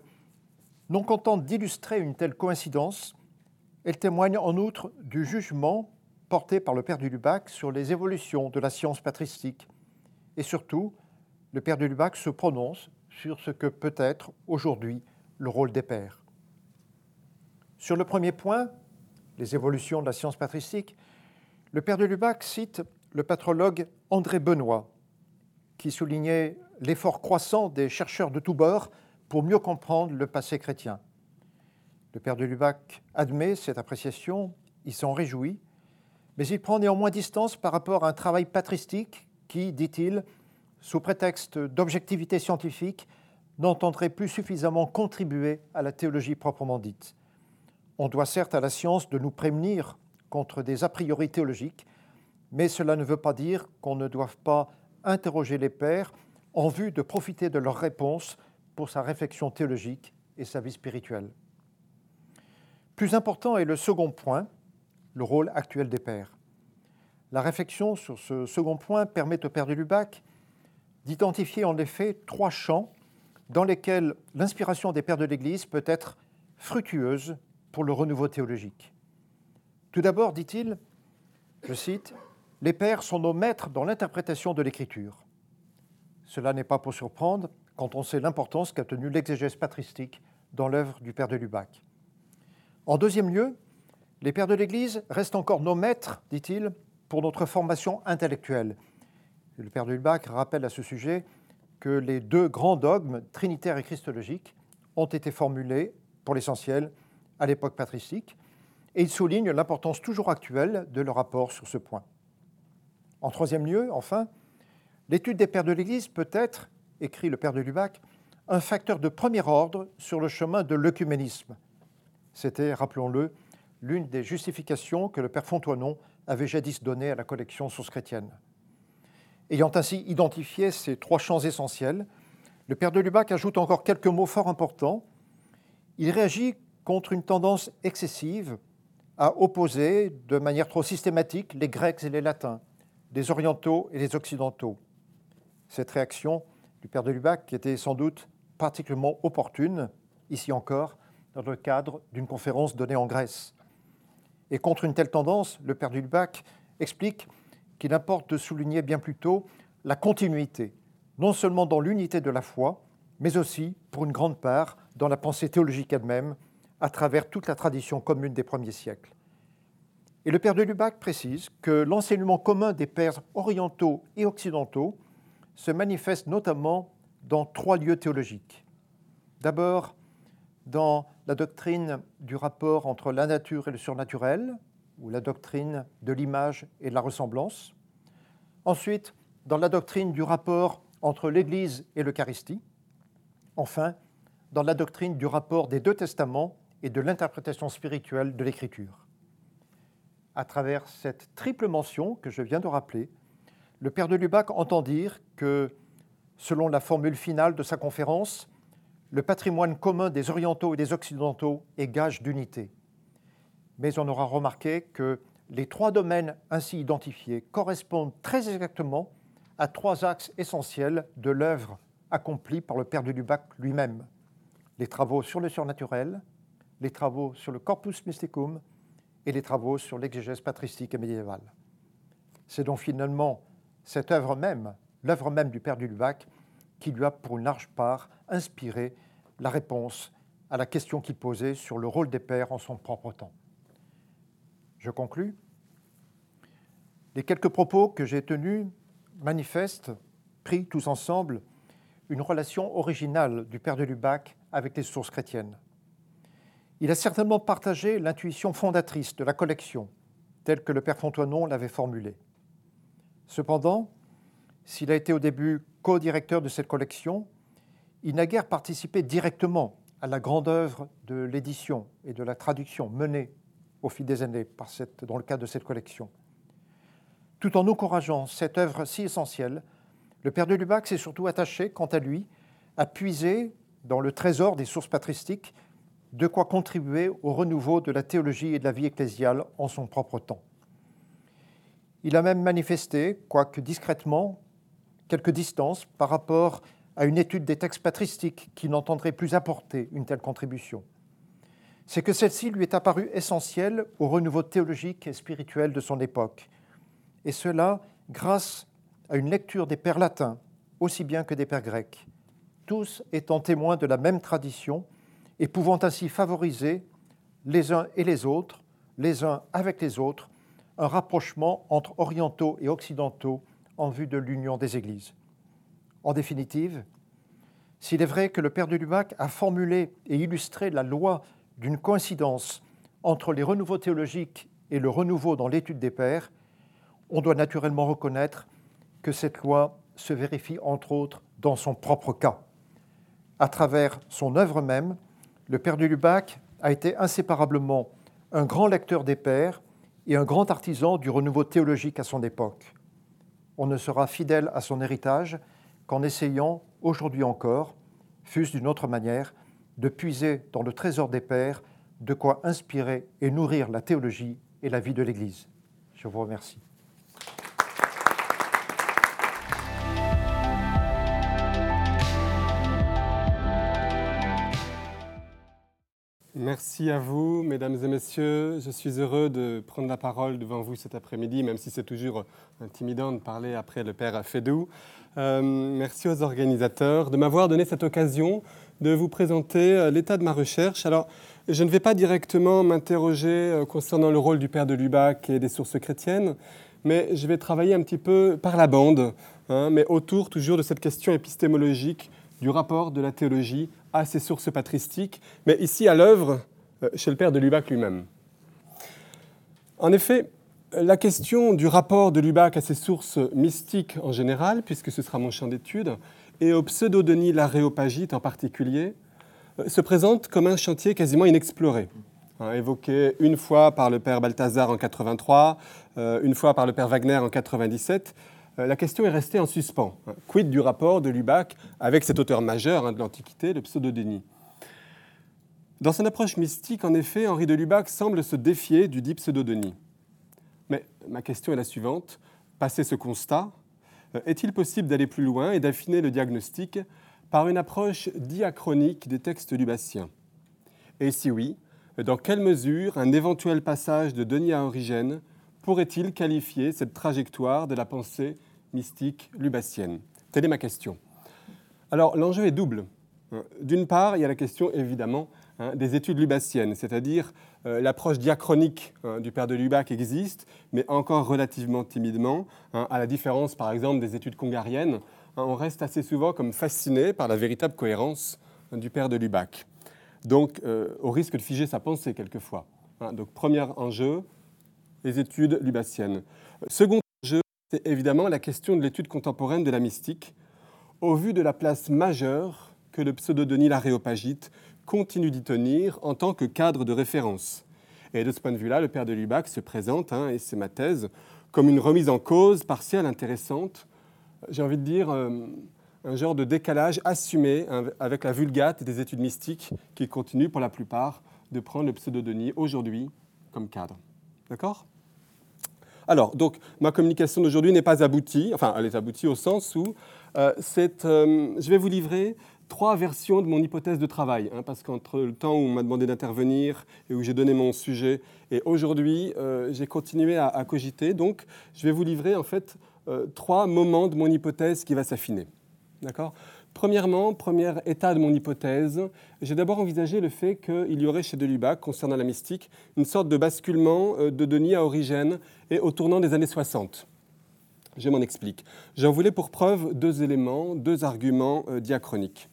non contente d'illustrer une telle coïncidence, elle témoigne en outre du jugement porté par le père du Lubac sur les évolutions de la science patristique. Et surtout, le père du Lubac se prononce sur ce que peut être aujourd'hui le rôle des pères. Sur le premier point, les évolutions de la science patristique, le père de Lubac cite le patrologue André Benoît, qui soulignait l'effort croissant des chercheurs de tous bords pour mieux comprendre le passé chrétien. Le père de Lubac admet cette appréciation, il s'en réjouit, mais il prend néanmoins distance par rapport à un travail patristique qui, dit-il, sous prétexte d'objectivité scientifique, n'entendrait plus suffisamment contribuer à la théologie proprement dite. On doit certes à la science de nous prémunir contre des a priori théologiques, mais cela ne veut pas dire qu'on ne doive pas interroger les pères en vue de profiter de leurs réponses pour sa réflexion théologique et sa vie spirituelle. Plus important est le second point, le rôle actuel des pères. La réflexion sur ce second point permet au père de Lubac d'identifier en effet trois champs dans lesquels l'inspiration des pères de l'Église peut être fructueuse pour le renouveau théologique. Tout d'abord, dit-il, je cite, Les pères sont nos maîtres dans l'interprétation de l'Écriture. Cela n'est pas pour surprendre quand on sait l'importance qu'a tenue l'exégèse patristique dans l'œuvre du père de Lubac. En deuxième lieu, les pères de l'Église restent encore nos maîtres, dit-il, pour notre formation intellectuelle. le père de Lubac rappelle à ce sujet que les deux grands dogmes, trinitaire et christologique, ont été formulés, pour l'essentiel, à l'époque patristique, et il souligne l'importance toujours actuelle de leur rapport sur ce point. En troisième lieu, enfin, l'étude des pères de l'Église peut être, écrit le père de Lubac, un facteur de premier ordre sur le chemin de l'œcuménisme. C'était, rappelons-le, l'une des justifications que le père Fontoinon avait jadis données à la collection source chrétienne. Ayant ainsi identifié ces trois champs essentiels, le père de Lubac ajoute encore quelques mots fort importants. Il réagit contre une tendance excessive à opposer de manière trop systématique les Grecs et les Latins, les Orientaux et les Occidentaux. Cette réaction du père de Lubac était sans doute particulièrement opportune, ici encore, dans le cadre d'une conférence donnée en Grèce. Et contre une telle tendance, le père Lubac explique qu'il importe de souligner bien plutôt la continuité, non seulement dans l'unité de la foi, mais aussi, pour une grande part, dans la pensée théologique elle-même, à travers toute la tradition commune des premiers siècles. Et le père de Lubac précise que l'enseignement commun des pères orientaux et occidentaux se manifeste notamment dans trois lieux théologiques. D'abord, dans la doctrine du rapport entre la nature et le surnaturel, ou la doctrine de l'image et de la ressemblance. Ensuite, dans la doctrine du rapport entre l'Église et l'Eucharistie. Enfin, dans la doctrine du rapport des deux testaments et de l'interprétation spirituelle de l'Écriture. À travers cette triple mention que je viens de rappeler, le père de Lubac entend dire que Selon la formule finale de sa conférence, le patrimoine commun des orientaux et des occidentaux est gage d'unité. Mais on aura remarqué que les trois domaines ainsi identifiés correspondent très exactement à trois axes essentiels de l'œuvre accomplie par le père de Lubac lui-même. Les travaux sur le surnaturel, les travaux sur le corpus mysticum et les travaux sur l'exégèse patristique et médiévale. C'est donc finalement cette œuvre même l'œuvre même du père du Lubac, qui lui a pour une large part inspiré la réponse à la question qu'il posait sur le rôle des pères en son propre temps. Je conclus. Les quelques propos que j'ai tenus manifestent, pris tous ensemble, une relation originale du père de Lubac avec les sources chrétiennes. Il a certainement partagé l'intuition fondatrice de la collection, telle que le père Fontoinon l'avait formulée. Cependant, s'il a été au début co-directeur de cette collection, il n'a guère participé directement à la grande œuvre de l'édition et de la traduction menée au fil des années dans le cadre de cette collection. Tout en encourageant cette œuvre si essentielle, le père de Lubac s'est surtout attaché, quant à lui, à puiser dans le trésor des sources patristiques de quoi contribuer au renouveau de la théologie et de la vie ecclésiale en son propre temps. Il a même manifesté, quoique discrètement, quelques distances par rapport à une étude des textes patristiques qui n'entendrait plus apporter une telle contribution. C'est que celle-ci lui est apparue essentielle au renouveau théologique et spirituel de son époque, et cela grâce à une lecture des pères latins aussi bien que des pères grecs, tous étant témoins de la même tradition et pouvant ainsi favoriser les uns et les autres, les uns avec les autres, un rapprochement entre orientaux et occidentaux en vue de l'union des Églises. En définitive, s'il est vrai que le Père de Lubac a formulé et illustré la loi d'une coïncidence entre les renouveaux théologiques et le renouveau dans l'étude des pères, on doit naturellement reconnaître que cette loi se vérifie entre autres dans son propre cas. À travers son œuvre même, le Père de Lubac a été inséparablement un grand lecteur des pères et un grand artisan du renouveau théologique à son époque on ne sera fidèle à son héritage qu'en essayant, aujourd'hui encore, fût-ce d'une autre manière, de puiser dans le trésor des pères de quoi inspirer et nourrir la théologie et la vie de l'Église. Je vous remercie. Merci à vous, mesdames et messieurs. Je suis heureux de prendre la parole devant vous cet après-midi, même si c'est toujours intimidant de parler après le Père Fédou. Euh, merci aux organisateurs de m'avoir donné cette occasion de vous présenter euh, l'état de ma recherche. Alors, je ne vais pas directement m'interroger euh, concernant le rôle du Père de Lubac et des sources chrétiennes, mais je vais travailler un petit peu par la bande, hein, mais autour toujours de cette question épistémologique du rapport de la théologie à ses sources patristiques, mais ici à l'œuvre euh, chez le père de Lubac lui-même. En effet, la question du rapport de Lubac à ses sources mystiques en général, puisque ce sera mon champ d'étude, et au pseudo-Denis l'aréopagite en particulier, euh, se présente comme un chantier quasiment inexploré. Hein, évoqué une fois par le père Balthazar en 83, euh, une fois par le père Wagner en 97, euh, la question est restée en suspens. Quid du rapport de Lubac avec cet auteur majeur hein, de l'Antiquité, le pseudo-Denis? Dans son approche mystique, en effet, Henri de Lubac semble se défier du dit pseudo-Denis. Mais ma question est la suivante. Passé ce constat, euh, est-il possible d'aller plus loin et d'affiner le diagnostic par une approche diachronique des textes lubaciens? Et si oui, dans quelle mesure un éventuel passage de Denis à Origène pourrait-il qualifier cette trajectoire de la pensée mystique lubacienne Telle est ma question. Alors l'enjeu est double. D'une part, il y a la question évidemment hein, des études lubaciennes, c'est-à-dire euh, l'approche diachronique hein, du père de Lubac existe, mais encore relativement timidement, hein, à la différence par exemple des études congariennes. on reste assez souvent comme fasciné par la véritable cohérence du père de Lubac. Donc euh, au risque de figer sa pensée quelquefois. donc premier enjeu, les études lubaciennes. Second c'est évidemment la question de l'étude contemporaine de la mystique, au vu de la place majeure que le pseudo-Denis l'Aréopagite continue d'y tenir en tant que cadre de référence. Et de ce point de vue-là, le père de Lubac se présente, hein, et c'est ma thèse, comme une remise en cause partielle intéressante, j'ai envie de dire euh, un genre de décalage assumé hein, avec la vulgate des études mystiques qui continuent pour la plupart de prendre le pseudo-Denis aujourd'hui comme cadre. D'accord? Alors, donc, ma communication d'aujourd'hui n'est pas aboutie, enfin, elle est aboutie au sens où euh, euh, je vais vous livrer trois versions de mon hypothèse de travail, hein, parce qu'entre le temps où on m'a demandé d'intervenir et où j'ai donné mon sujet, et aujourd'hui, euh, j'ai continué à, à, cogiter. Donc, je vais vous livrer en fait trois moments de mon hypothèse qui va s'affiner. D'accord? Premièrement, premier état de mon hypothèse, j'ai d'abord envisagé le fait qu'il y aurait chez Delubac, concernant la mystique, une sorte de basculement euh, de Denis à Origène et au tournant des années 60. Je m'en explique. J'en voulais pour preuve deux éléments, deux arguments euh, diachroniques.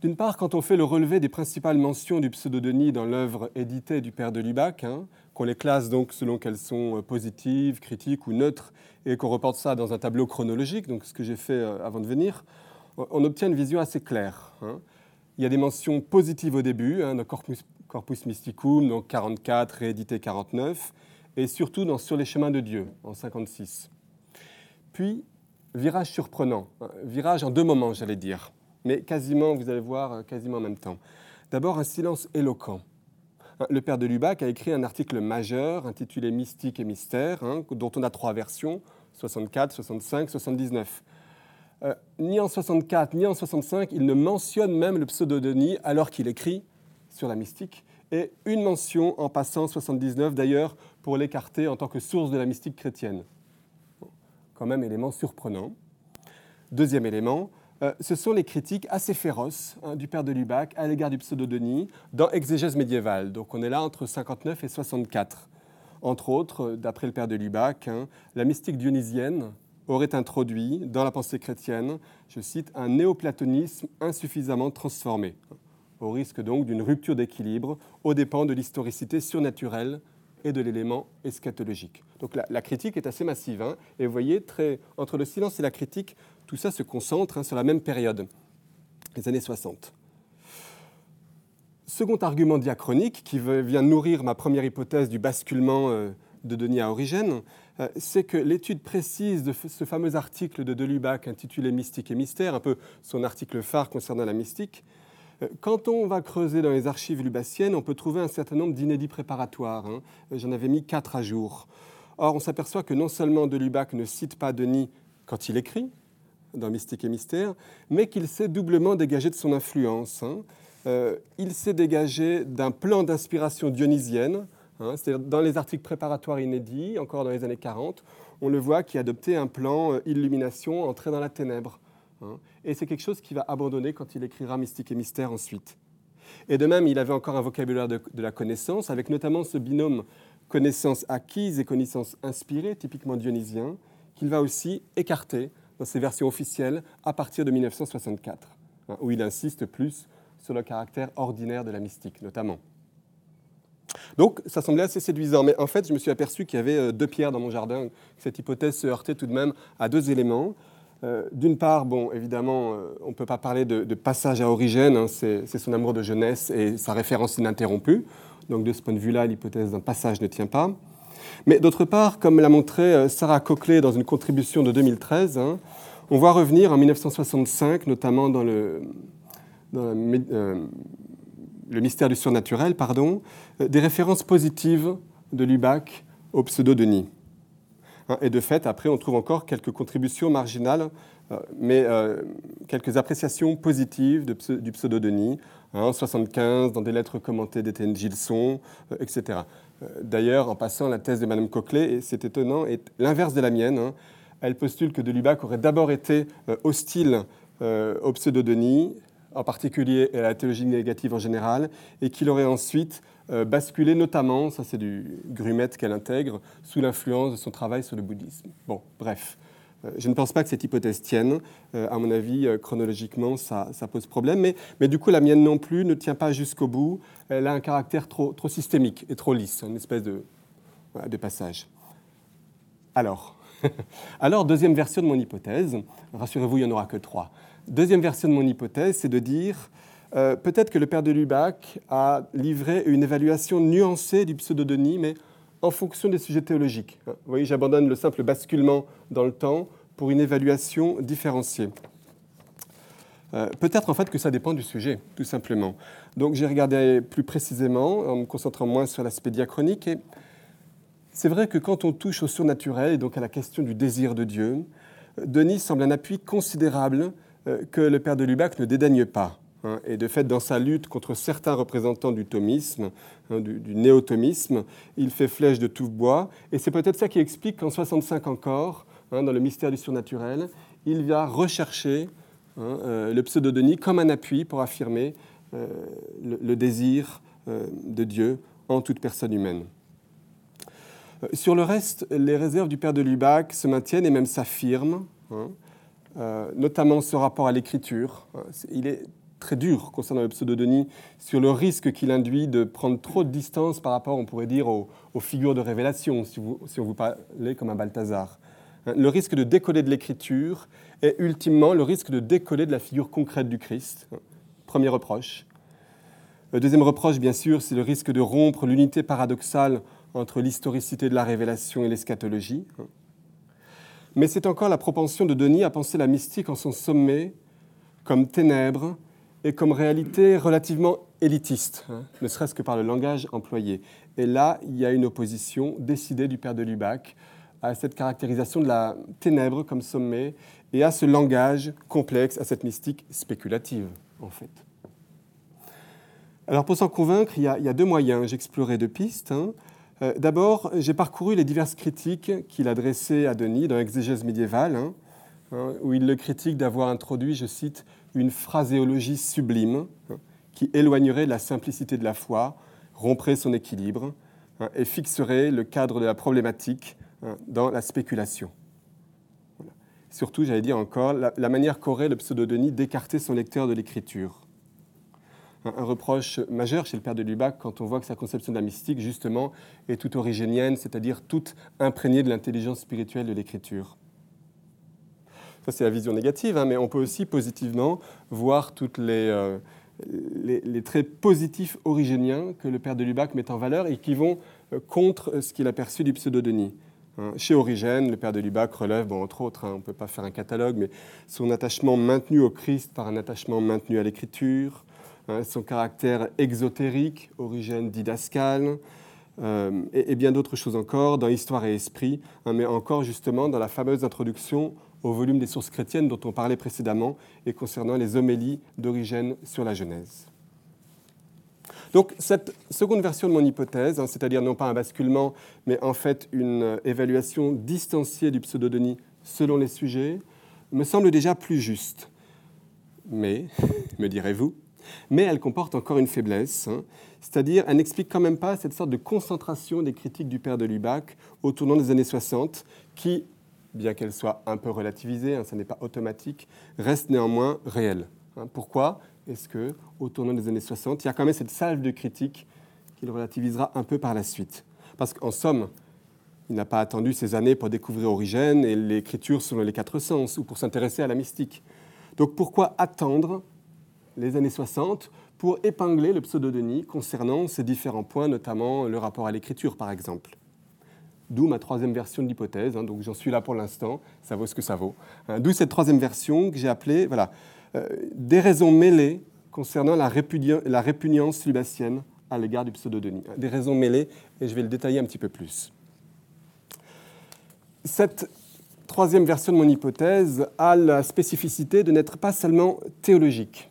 D'une part, quand on fait le relevé des principales mentions du pseudo-Denis dans l'œuvre éditée du père de Lubac, hein, qu'on les classe donc selon qu'elles sont euh, positives, critiques ou neutres, et qu'on reporte ça dans un tableau chronologique, donc ce que j'ai fait euh, avant de venir, on obtient une vision assez claire. Hein. Il y a des mentions positives au début, hein, dans Corpus, Corpus, Mysticum, donc 44, réédité 49, et surtout dans Sur les chemins de Dieu, en 56. Puis, virage surprenant, virage en deux moments, j'allais dire mais quasiment, vous allez voir, euh, quasiment en même temps. D'abord, un silence éloquent. Hein, le père de Lubac a écrit un article majeur intitulé Mystique et mystère, hein, dont on a trois versions, 64, 65, 79. ni en 64 ni en 65, il ne mentionne même le pseudo-Denis alors qu'il écrit sur la mystique, et une mention en passant 79 d'ailleurs pour l'écarter en tant que source de la mystique chrétienne. Quand même élément surprenant. Deuxième élément, euh, ce sont les critiques assez féroces hein, du père de Lubac à l'égard du pseudo-Denis dans Exégèse médiévale. Donc on est là entre 59 et 64. Entre autres, euh, d'après le père de Lubac, hein, la mystique dionysienne aurait introduit dans la pensée chrétienne, je cite, un néoplatonisme insuffisamment transformé, au risque donc d'une rupture d'équilibre aux dépens de l'historicité surnaturelle et de l'élément eschatologique. Donc la, critique est assez massive. Hein, et vous voyez, très, entre le silence et la critique, tout ça se concentre hein, sur la même période, les années 60. Second argument diachronique qui vient nourrir ma première hypothèse du basculement euh, de Denis à Origène, euh, c'est que l'étude précise de ce fameux article de Delubac intitulé Mystique et mystère, un peu son article phare concernant la mystique, euh, quand on va creuser dans les archives lubassiennes, on peut trouver un certain nombre d'inédits préparatoires. Hein. J'en avais mis quatre à jour. Or, on s'aperçoit que non seulement Delubac ne cite pas Denis quand il écrit, dans Mystique et Mystère, mais qu'il s'est doublement dégagé de son influence. Hein. Euh, il s'est dégagé d'un plan d'inspiration dionysienne, hein, c'est-à-dire dans les articles préparatoires inédits, encore dans les années 40, on le voit qui adoptait un plan euh, illumination, entrée dans la ténèbre. Hein. Et c'est quelque chose qu'il va abandonner quand il écrira Mystique et Mystère ensuite. Et de même, il avait encore un vocabulaire de, de la connaissance, avec notamment ce binôme connaissances acquises et connaissances inspirées, typiquement dionysien, qu'il va aussi écarter dans ses versions officielles à partir de 1964, hein, où il insiste plus sur le caractère ordinaire de la mystique, notamment. Donc, ça semblait assez séduisant, mais en fait, je me suis aperçu qu'il y avait euh, deux pierres dans mon jardin. Cette hypothèse se heurtait tout de même à deux éléments. Euh, d'une part, bon, évidemment, euh, on ne peut pas parler de, passage à Origène, hein, c'est son amour de jeunesse et sa référence ininterrompue. Donc, de ce point de vue-là, l'hypothèse d'un passage ne tient pas. Mais d'autre part, comme l'a montré Sarah Cochlet dans une contribution de 2013, hein, on voit revenir en 1965, notamment dans le, dans le mystère du surnaturel, pardon, euh, des références positives de Lubac au pseudo-Denis. Hein, et de fait, après, on trouve encore quelques contributions marginales, euh, mais euh, quelques appréciations positives du pseudo-Denis, hein, en 75, dans des lettres commentées d'Étienne Gilson, etc. D'ailleurs, en passant, la thèse de Mme Coquelet, et c'est étonnant, est l'inverse de la mienne. Hein. Elle postule que de Lubac aurait d'abord été hostile au pseudo-Denis, en particulier à la théologie négative en général, et qu'il aurait ensuite euh, basculé notamment, ça c'est du Grumet qu'elle intègre, sous l'influence de son travail sur le bouddhisme. Bon, bref. Euh, je ne pense pas que cette hypothèse tienne. Euh, à mon avis, chronologiquement, ça, pose problème. Mais, du coup, la mienne non plus ne tient pas jusqu'au bout. Elle a un caractère trop, systémique et trop lisse, une espèce de, passage. Alors, deuxième version de mon hypothèse. Rassurez-vous, il n'y en aura que trois. Deuxième version de mon hypothèse, c'est de dire euh, peut-être que le père de Lubac a livré une évaluation nuancée du pseudo-Denis, mais en fonction des sujets théologiques. Vous voyez, j'abandonne le simple basculement dans le temps pour une évaluation différenciée. Euh, peut-être en fait que ça dépend du sujet, tout simplement. Donc j'ai regardé plus précisément en me concentrant moins sur l'aspect diachronique. Et c'est vrai que quand on touche au surnaturel et donc à la question du désir de Dieu, Denis semble un appui considérable euh, que le père de Lubac ne dédaigne pas. Hein. et de fait, dans sa lutte contre certains représentants du thomisme, hein, du, néo-thomisme, il fait flèche de tout bois. Et c'est peut-être ça qui explique qu'en 65 encore, hein, dans le mystère du surnaturel, il vient rechercher euh, le pseudo-Denis comme un appui pour affirmer euh, le, désir de Dieu en toute personne humaine. Sur le reste, les réserves du père de Lubac se maintiennent et même s'affirment. Euh, notamment ce rapport à l'écriture. Euh, il est très dur concernant le pseudo-Denis sur le risque qu'il induit de prendre trop de distance par rapport, on pourrait dire, aux, figures de révélation, si, on vous parlait comme un Balthazar. Hein, le risque de décoller de l'écriture est ultimement le risque de décoller de la figure concrète du Christ. Hein, premier reproche. Le deuxième reproche, bien sûr, c'est le risque de rompre l'unité paradoxale entre l'historicité de la révélation et l'eschatologie. Hein mais c'est encore la propension de Denis à penser la mystique en son sommet comme ténèbres et comme réalité relativement élitiste, hein, ne serait-ce que par le langage employé. Et là, il y a une opposition décidée du père de Lubac à cette caractérisation de la ténèbre comme sommet et à ce langage complexe, à cette mystique spéculative, en fait. Alors pour s'en convaincre, il y, a, deux moyens. J'explorais deux pistes. Hein. Euh, d'abord, j'ai parcouru les diverses critiques qu'il a dressées à Denis dans l'exégèse médiévale, hein, hein, où il le critique d'avoir introduit, je cite, une phraséologie sublime hein, qui éloignerait la simplicité de la foi, romprait son équilibre et fixerait le cadre de la problématique dans la spéculation. Surtout, j'allais dire encore, la, manière qu'aurait le pseudo-Denis d'écarter son lecteur de l'écriture un, reproche majeur chez le père de Lubac quand on voit que sa conception de la mystique, justement, est toute origénienne, c'est-à-dire toute imprégnée de l'intelligence spirituelle de l'écriture. Ça, c'est la vision négative, hein, mais on peut aussi positivement voir tous euh, les, les, traits positifs origéniens que le père de Lubac met en valeur et qui vont euh, contre ce qu'il a perçu du pseudo-Denis. Hein, chez Origène, le père de Lubac relève, bon, entre autres, hein, on ne peut pas faire un catalogue, mais son attachement maintenu au Christ par un attachement maintenu à l'écriture, son caractère exotérique, origine didascale, euh, et, bien d'autres choses encore dans Histoire et Esprit, mais encore justement dans la fameuse introduction au volume des sources chrétiennes dont on parlait précédemment et concernant les homélies d'Origène sur la Genèse. Donc cette seconde version de mon hypothèse, hein, c'est-à-dire non pas un basculement, mais en fait une évaluation distanciée du pseudo-Denis selon les sujets, me semble déjà plus juste. Mais, me direz-vous, Mais elle comporte encore une faiblesse, hein. c'est-à-dire elle n'explique quand même pas cette sorte de concentration des critiques du père de Lubac au tournant des années 60, qui, bien qu'elle soit un peu relativisée, hein, ça n'est pas automatique, reste néanmoins réelle. Hein. Pourquoi est-ce que, au tournant des années 60, il y a quand même cette salve de critiques qu'il relativisera un peu par la suite? Parce qu'en somme, il n'a pas attendu ces années pour découvrir Origène et l'écriture selon les quatre sens ou pour s'intéresser à la mystique. Donc pourquoi attendre les années 60 pour épingler le pseudo-Denis concernant ces différents points, notamment le rapport à l'écriture par exemple? D'où ma troisième version de l'hypothèse, hein, donc j'en suis là pour l'instant, ça vaut ce que ça vaut. Hein, d'où cette troisième version que j'ai appelée voilà, euh, des raisons mêlées concernant la, la répugnance lubassienne à l'égard du pseudo-Denis. Des raisons mêlées, et je vais le détailler un petit peu plus. Cette troisième version de mon hypothèse a la spécificité de n'être pas seulement théologique.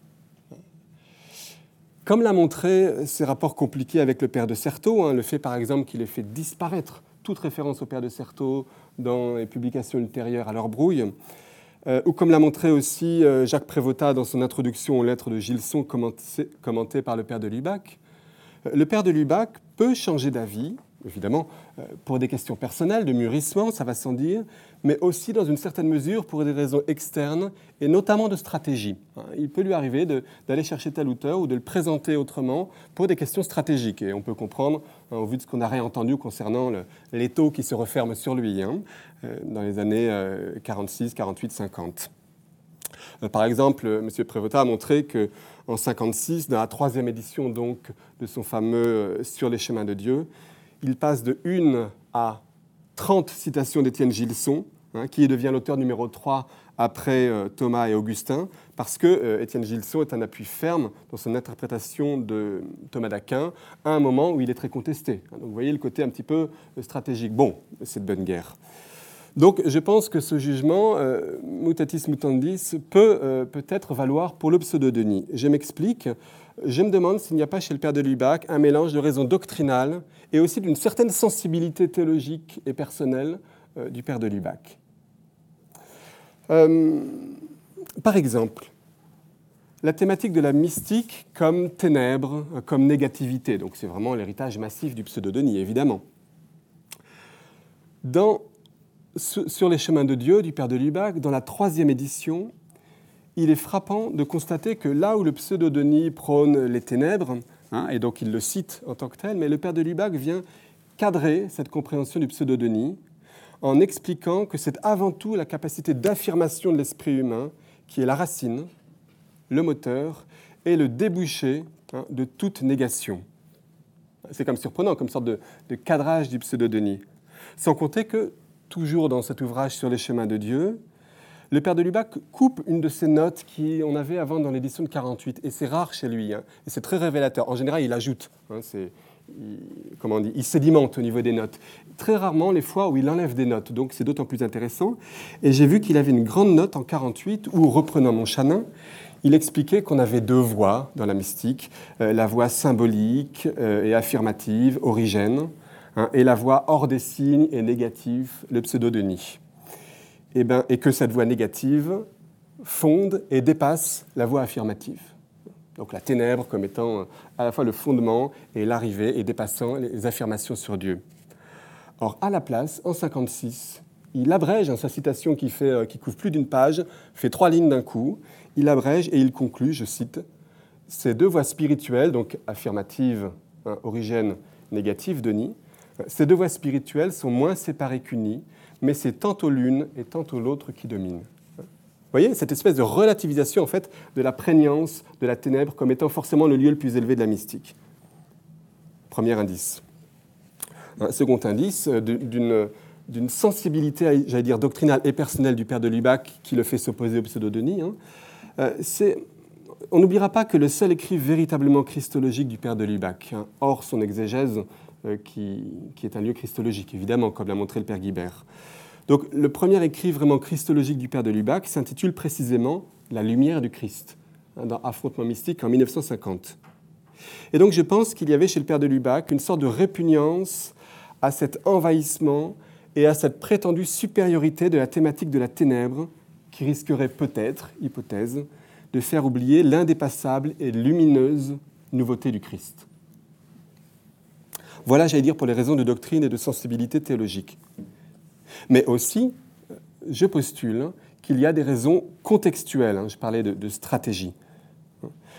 Comme l'a montré ces rapports compliqués avec le père de Certeau, hein, le fait par exemple qu'il ait fait disparaître toute référence au père de Certeau dans les publications ultérieures à leur brouille, euh, ou comme l'a montré aussi euh, Jacques Prévotat dans son introduction aux lettres de Gilson commentées par le père de Lubac, euh, le père de Lubac peut changer d'avis évidemment, pour des questions personnelles, de mûrissement, ça va sans dire, mais aussi dans une certaine mesure pour des raisons externes et notamment de stratégie. Il peut lui arriver d'aller chercher tel auteur ou de le présenter autrement pour des questions stratégiques. Et on peut comprendre, hein, au vu de ce qu'on a réentendu concernant l'étau qui se referme sur lui hein, euh, dans les années 46, 48, 50. Par exemple, M. Prévotat a montré que en 56, dans la troisième édition donc de son fameux euh, Sur les chemins de Dieu, il passe de 1 à 30 citations d'Étienne Gilson, hein, qui devient l'auteur numéro 3 après euh, Thomas et Augustin, parce que euh, Étienne Gilson est un appui ferme dans son interprétation de Thomas d'Aquin à un moment où il est très contesté. Donc vous voyez le côté un petit peu euh, stratégique. Bon, c'est de bonne guerre. Donc je pense que ce jugement, mutatis mutandis, peut peut-être valoir pour le pseudo-Denis. Je m'explique je me demande s'il n'y a pas chez le père de Lubac un mélange de raisons doctrinales et aussi d'une certaine sensibilité théologique et personnelle euh, du père de Lubac. Euh, par exemple, la thématique de la mystique comme ténèbres, comme négativité. Donc c'est vraiment l'héritage massif du pseudo-Denis, évidemment. Dans, sur les chemins de Dieu du père de Lubac, dans la troisième édition, il est frappant de constater que là où le pseudo-Denis prône les ténèbres, hein, et donc il le cite en tant que tel, mais le père de Lubac vient cadrer cette compréhension du pseudo-Denis en expliquant que c'est avant tout la capacité d'affirmation de l'esprit humain qui est la racine, le moteur et le débouché hein, de toute négation. C'est comme surprenant, comme sorte de, de cadrage du pseudo-Denis. Sans compter que, toujours dans cet ouvrage sur les chemins de Dieu, le père de Lubac coupe une de ses notes qu'on avait avant dans l'édition de 48, et c'est rare chez lui, hein. et c'est très révélateur. En général, il ajoute, hein, il, comment on dit, il sédimente au niveau des notes. Très rarement les fois où il enlève des notes, donc c'est d'autant plus intéressant. Et j'ai vu qu'il avait une grande note en 48 où, reprenant mon chanin, il expliquait qu'on avait deux voix dans la mystique, euh, la voix symbolique euh, et affirmative, origène, hein, et la voix hors des signes et négative, le pseudo-denis. Eh ben, et, que cette voix négative fonde et dépasse la voix affirmative. Donc la ténèbre comme étant à la fois le fondement et l'arrivée et dépassant les affirmations sur Dieu. Or, à la place, en 56, il abrège, hein, sa citation qui, fait, euh, qui couvre plus d'une page, fait trois lignes d'un coup, il abrège et il conclut, je cite, Ces deux voix spirituelles, donc affirmative, hein, origine négative, Denis, euh, ces deux voix spirituelles sont moins séparées qu'unies, mais c'est tantôt l'une et tantôt l'autre qui domine. Vous voyez, cette espèce de relativisation en fait de la prégnance de la ténèbre comme étant forcément le lieu le plus élevé de la mystique. Premier indice. Un second indice euh, d'une sensibilité, j'allais dire, doctrinale et personnelle du père de Lubac qui le fait s'opposer au pseudo-Denis. Hein. Euh, on n'oubliera pas que le seul écrit véritablement christologique du père de Lubac, hein, hors son exégèse, euh, qui, est un lieu christologique, évidemment, comme l'a montré le père Guibert. Donc le premier écrit vraiment christologique du père de Lubac s'intitule précisément La lumière du Christ, hein, dans Affrontement mystique en 1950. Et donc je pense qu'il y avait chez le père de Lubac une sorte de répugnance à cet envahissement et à cette prétendue supériorité de la thématique de la ténèbre qui risquerait peut-être, hypothèse, de faire oublier l'indépassable et lumineuse nouveauté du Christ. Voilà, j'allais dire, pour les raisons de doctrine et de sensibilité théologique. Mais aussi, je postule qu'il y a des raisons contextuelles. Hein, je parlais de, stratégie.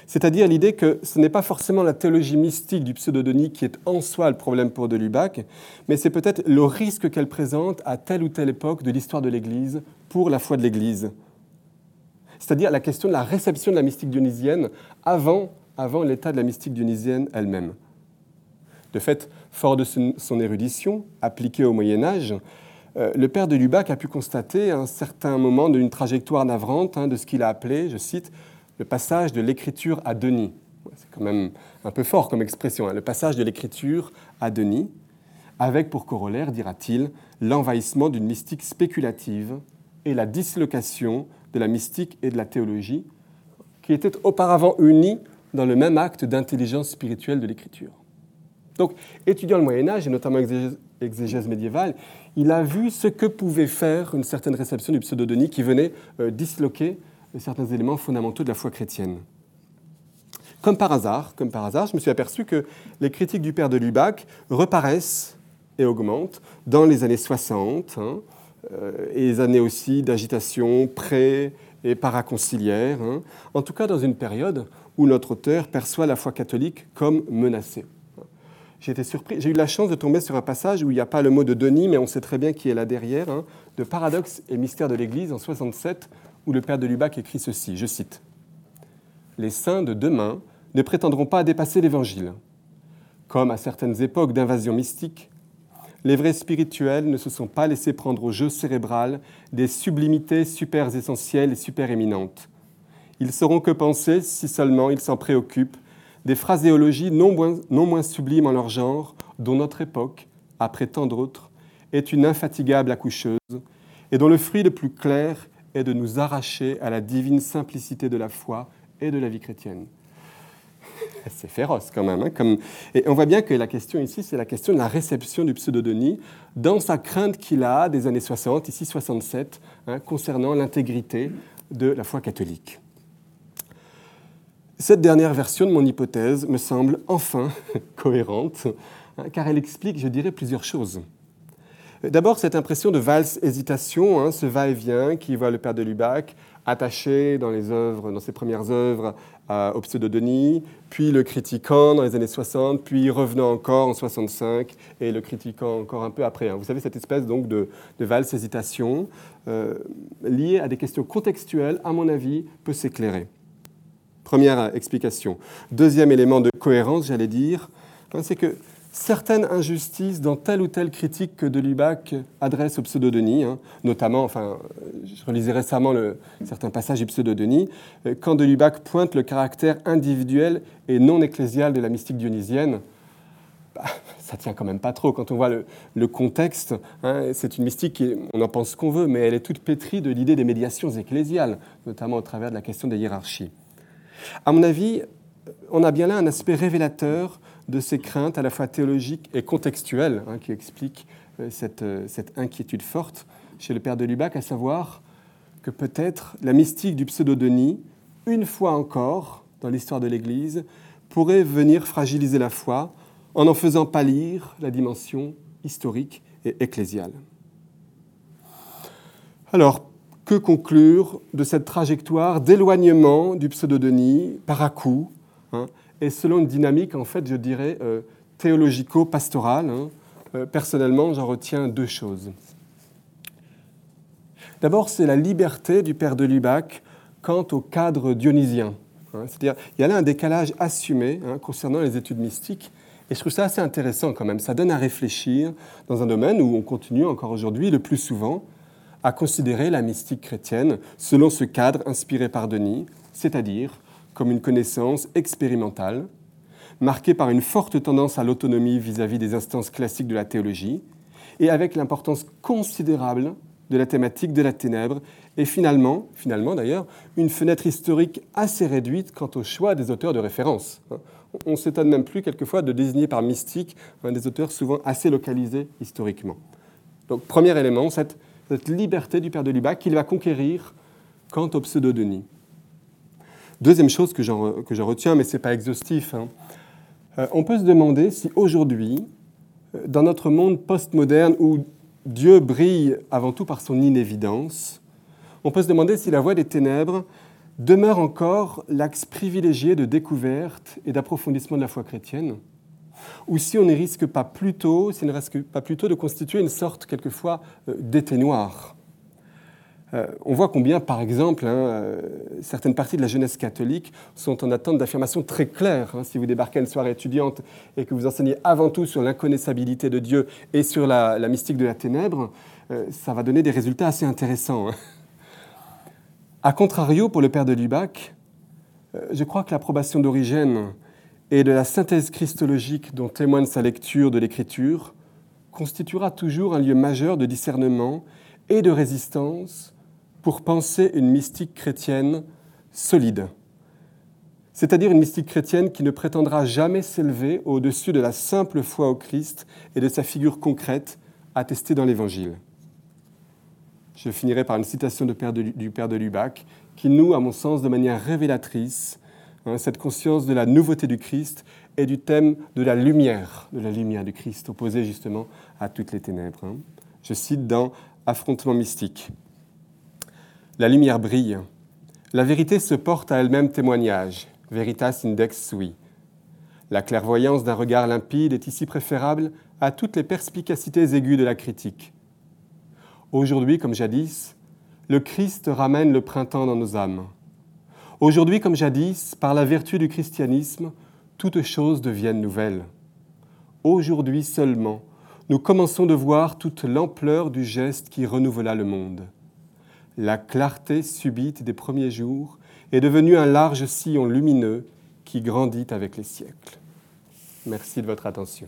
C'est-à-dire l'idée que ce n'est pas forcément la théologie mystique du pseudo-Denis qui est en soi le problème pour de Lubac, mais c'est peut-être le risque qu'elle présente à telle ou telle époque de l'histoire de l'Église pour la foi de l'Église. C'est-à-dire la question de la réception de la mystique dionysienne avant, avant l'état de la mystique dionysienne elle-même. De fait, fort de son érudition, appliquée au Moyen Âge, euh, le père de Lubac a pu constater à un certain moment d'une trajectoire navrante hein, de ce qu'il a appelé, je cite, le passage de l'écriture à Denis. C'est quand même un peu fort comme expression, hein, le passage de l'écriture à Denis, avec pour corollaire, dira-t-il, l'envahissement d'une mystique spéculative et la dislocation de la mystique et de la théologie, qui étaient auparavant unies dans le même acte d'intelligence spirituelle de l'écriture. Donc, étudiant le Moyen Âge, et notamment exégèse médiévale, il a vu ce que pouvait faire une certaine réception du pseudo-Denis qui venait euh, disloquer certains éléments fondamentaux de la foi chrétienne. Comme par hasard, comme par hasard, je me suis aperçu que les critiques du père de Lubac reparaissent et augmentent dans les années 60 hein, euh, et les années aussi d'agitation pré- et paraconciliaire, hein, en tout cas dans une période où notre auteur perçoit la foi catholique comme menacée j'ai surpris. J'ai eu la chance de tomber sur un passage où il n'y a pas le mot de Denis, mais on sait très bien qui est là derrière, hein, de Paradoxe et mystère de l'Église en 67, où le père de Lubac écrit ceci, je cite Les saints de demain ne prétendront pas dépasser l'Évangile. Comme à certaines époques d'invasion mystique, les vrais spirituels ne se sont pas laissés prendre au jeu cérébral des sublimités super essentielles et super éminentes. Ils sauront que penser si seulement ils s'en préoccupent des phraséologies non moins, non moins sublimes en leur genre, dont notre époque, après tant d'autres, est une infatigable accoucheuse, et dont le fruit le plus clair est de nous arracher à la divine simplicité de la foi et de la vie chrétienne. C'est féroce quand même. Hein, et on voit bien que la question ici, c'est la question de la réception du pseudo-Denis dans sa crainte qu'il a des années 60, ici 67, hein, concernant l'intégrité de la foi catholique. Cette dernière version de mon hypothèse me semble enfin cohérente, hein, car elle explique, je dirais, plusieurs choses. D'abord, cette impression de valse-hésitation, hein, ce va-et-vient qui voit le père de Lubac attaché dans, les œuvres, dans ses premières œuvres au pseudo-Denis, puis le critiquant dans les années 60, puis revenant encore en 65 et le critiquant encore un peu après. Hein. Vous savez, cette espèce donc de, valse-hésitation euh, liée à des questions contextuelles, à mon avis, peut s'éclairer. Première explication. Deuxième élément de cohérence, j'allais dire, hein, c'est que certaines injustices dans telle ou telle critique que de Lubac adresse au pseudo-Denis, hein, notamment, enfin, je relisais récemment certains passages du pseudo-Denis, euh, quand de Lubac pointe le caractère individuel et non ecclésial de la mystique dionysienne, bah, ça tient quand même pas trop. Quand on voit le, contexte, hein, c'est une mystique, qui, on en pense qu'on veut, mais elle est toute pétrie de l'idée des médiations ecclésiales, notamment au travers de la question des hiérarchies. À mon avis, on a bien là un aspect révélateur de ces craintes à la fois théologiques et contextuelles hein, qui expliquent euh, euh, cette, inquiétude forte chez le père de Lubac, à savoir que peut-être la mystique du pseudo-Denis, une fois encore dans l'histoire de l'Église, pourrait venir fragiliser la foi en en faisant pâlir la dimension historique et ecclésiale. Alors, que conclure de cette trajectoire d'éloignement du pseudo-Denis par à-coup, hein, et selon une dynamique, en fait, je dirais, euh, théologico-pastorale hein. euh, Personnellement, j'en retiens deux choses. D'abord, c'est la liberté du père de Lubac quant au cadre dionysien. Hein. C'est-à-dire, il y a là un décalage assumé concernant les études mystiques, et je trouve ça assez intéressant quand même. Ça donne à réfléchir dans un domaine où on continue encore aujourd'hui le plus souvent à considérer la mystique chrétienne selon ce cadre inspiré par Denis, c'est-à-dire comme une connaissance expérimentale, marquée par une forte tendance à l'autonomie vis-à-vis des instances classiques de la théologie, et avec l'importance considérable de la thématique de la ténèbre, et finalement, finalement d'ailleurs, une fenêtre historique assez réduite quant au choix des auteurs de référence. On ne s'étonne même plus quelquefois de désigner par mystique des auteurs souvent assez localisés historiquement. Donc, premier élément, cette cette liberté du père de Lubac qu'il va conquérir quant au pseudo-Denis. Deuxième chose que j'en retiens, mais ce n'est pas exhaustif, hein. euh, on peut se demander si aujourd'hui, euh, dans notre monde postmoderne où Dieu brille avant tout par son inévidence, on peut se demander si la voie des ténèbres demeure encore l'axe privilégié de découverte et d'approfondissement de la foi chrétienne, ou si on ne risque pas plutôt, s'il ne risque pas plutôt de constituer une sorte quelquefois euh, d'été noir euh, on voit combien, par exemple, hein, euh, certaines parties de la jeunesse catholique sont en attente d'affirmations très claires. Hein. Si vous débarquez à une soirée étudiante et que vous enseignez avant tout sur l'inconnaissabilité de Dieu et sur la, mystique de la ténèbre, euh, ça va donner des résultats assez intéressants. Hein. A contrario, pour le père de Lubac, je crois que l'approbation d'Origène et de la synthèse christologique dont témoigne sa lecture de l'Écriture constituera toujours un lieu majeur de discernement et de résistance pour penser une mystique chrétienne solide, c'est-à-dire une mystique chrétienne qui ne prétendra jamais s'élever au-dessus de la simple foi au Christ et de sa figure concrète attestée dans l'Évangile. Je finirai par une citation du père de Lubac qui noue, à mon sens, de manière révélatrice hein, cette conscience de la nouveauté du Christ et du thème de la lumière, de la lumière du Christ, opposée justement à toutes les ténèbres. Hein. Je cite dans Affrontement mystique. La lumière brille. La vérité se porte à elle-même témoignage. Veritas index sui. La clairvoyance d'un regard limpide est ici préférable à toutes les perspicacités aiguës de la critique. Aujourd'hui, comme jadis, le Christ ramène le printemps dans nos âmes. Aujourd'hui, comme jadis, par la vertu du christianisme, toutes choses deviennent nouvelles. Aujourd'hui seulement, nous commençons de voir toute l'ampleur du geste qui renouvela le monde la clarté subite des premiers jours est devenue un large sillon lumineux qui grandit avec les siècles. Merci de votre attention.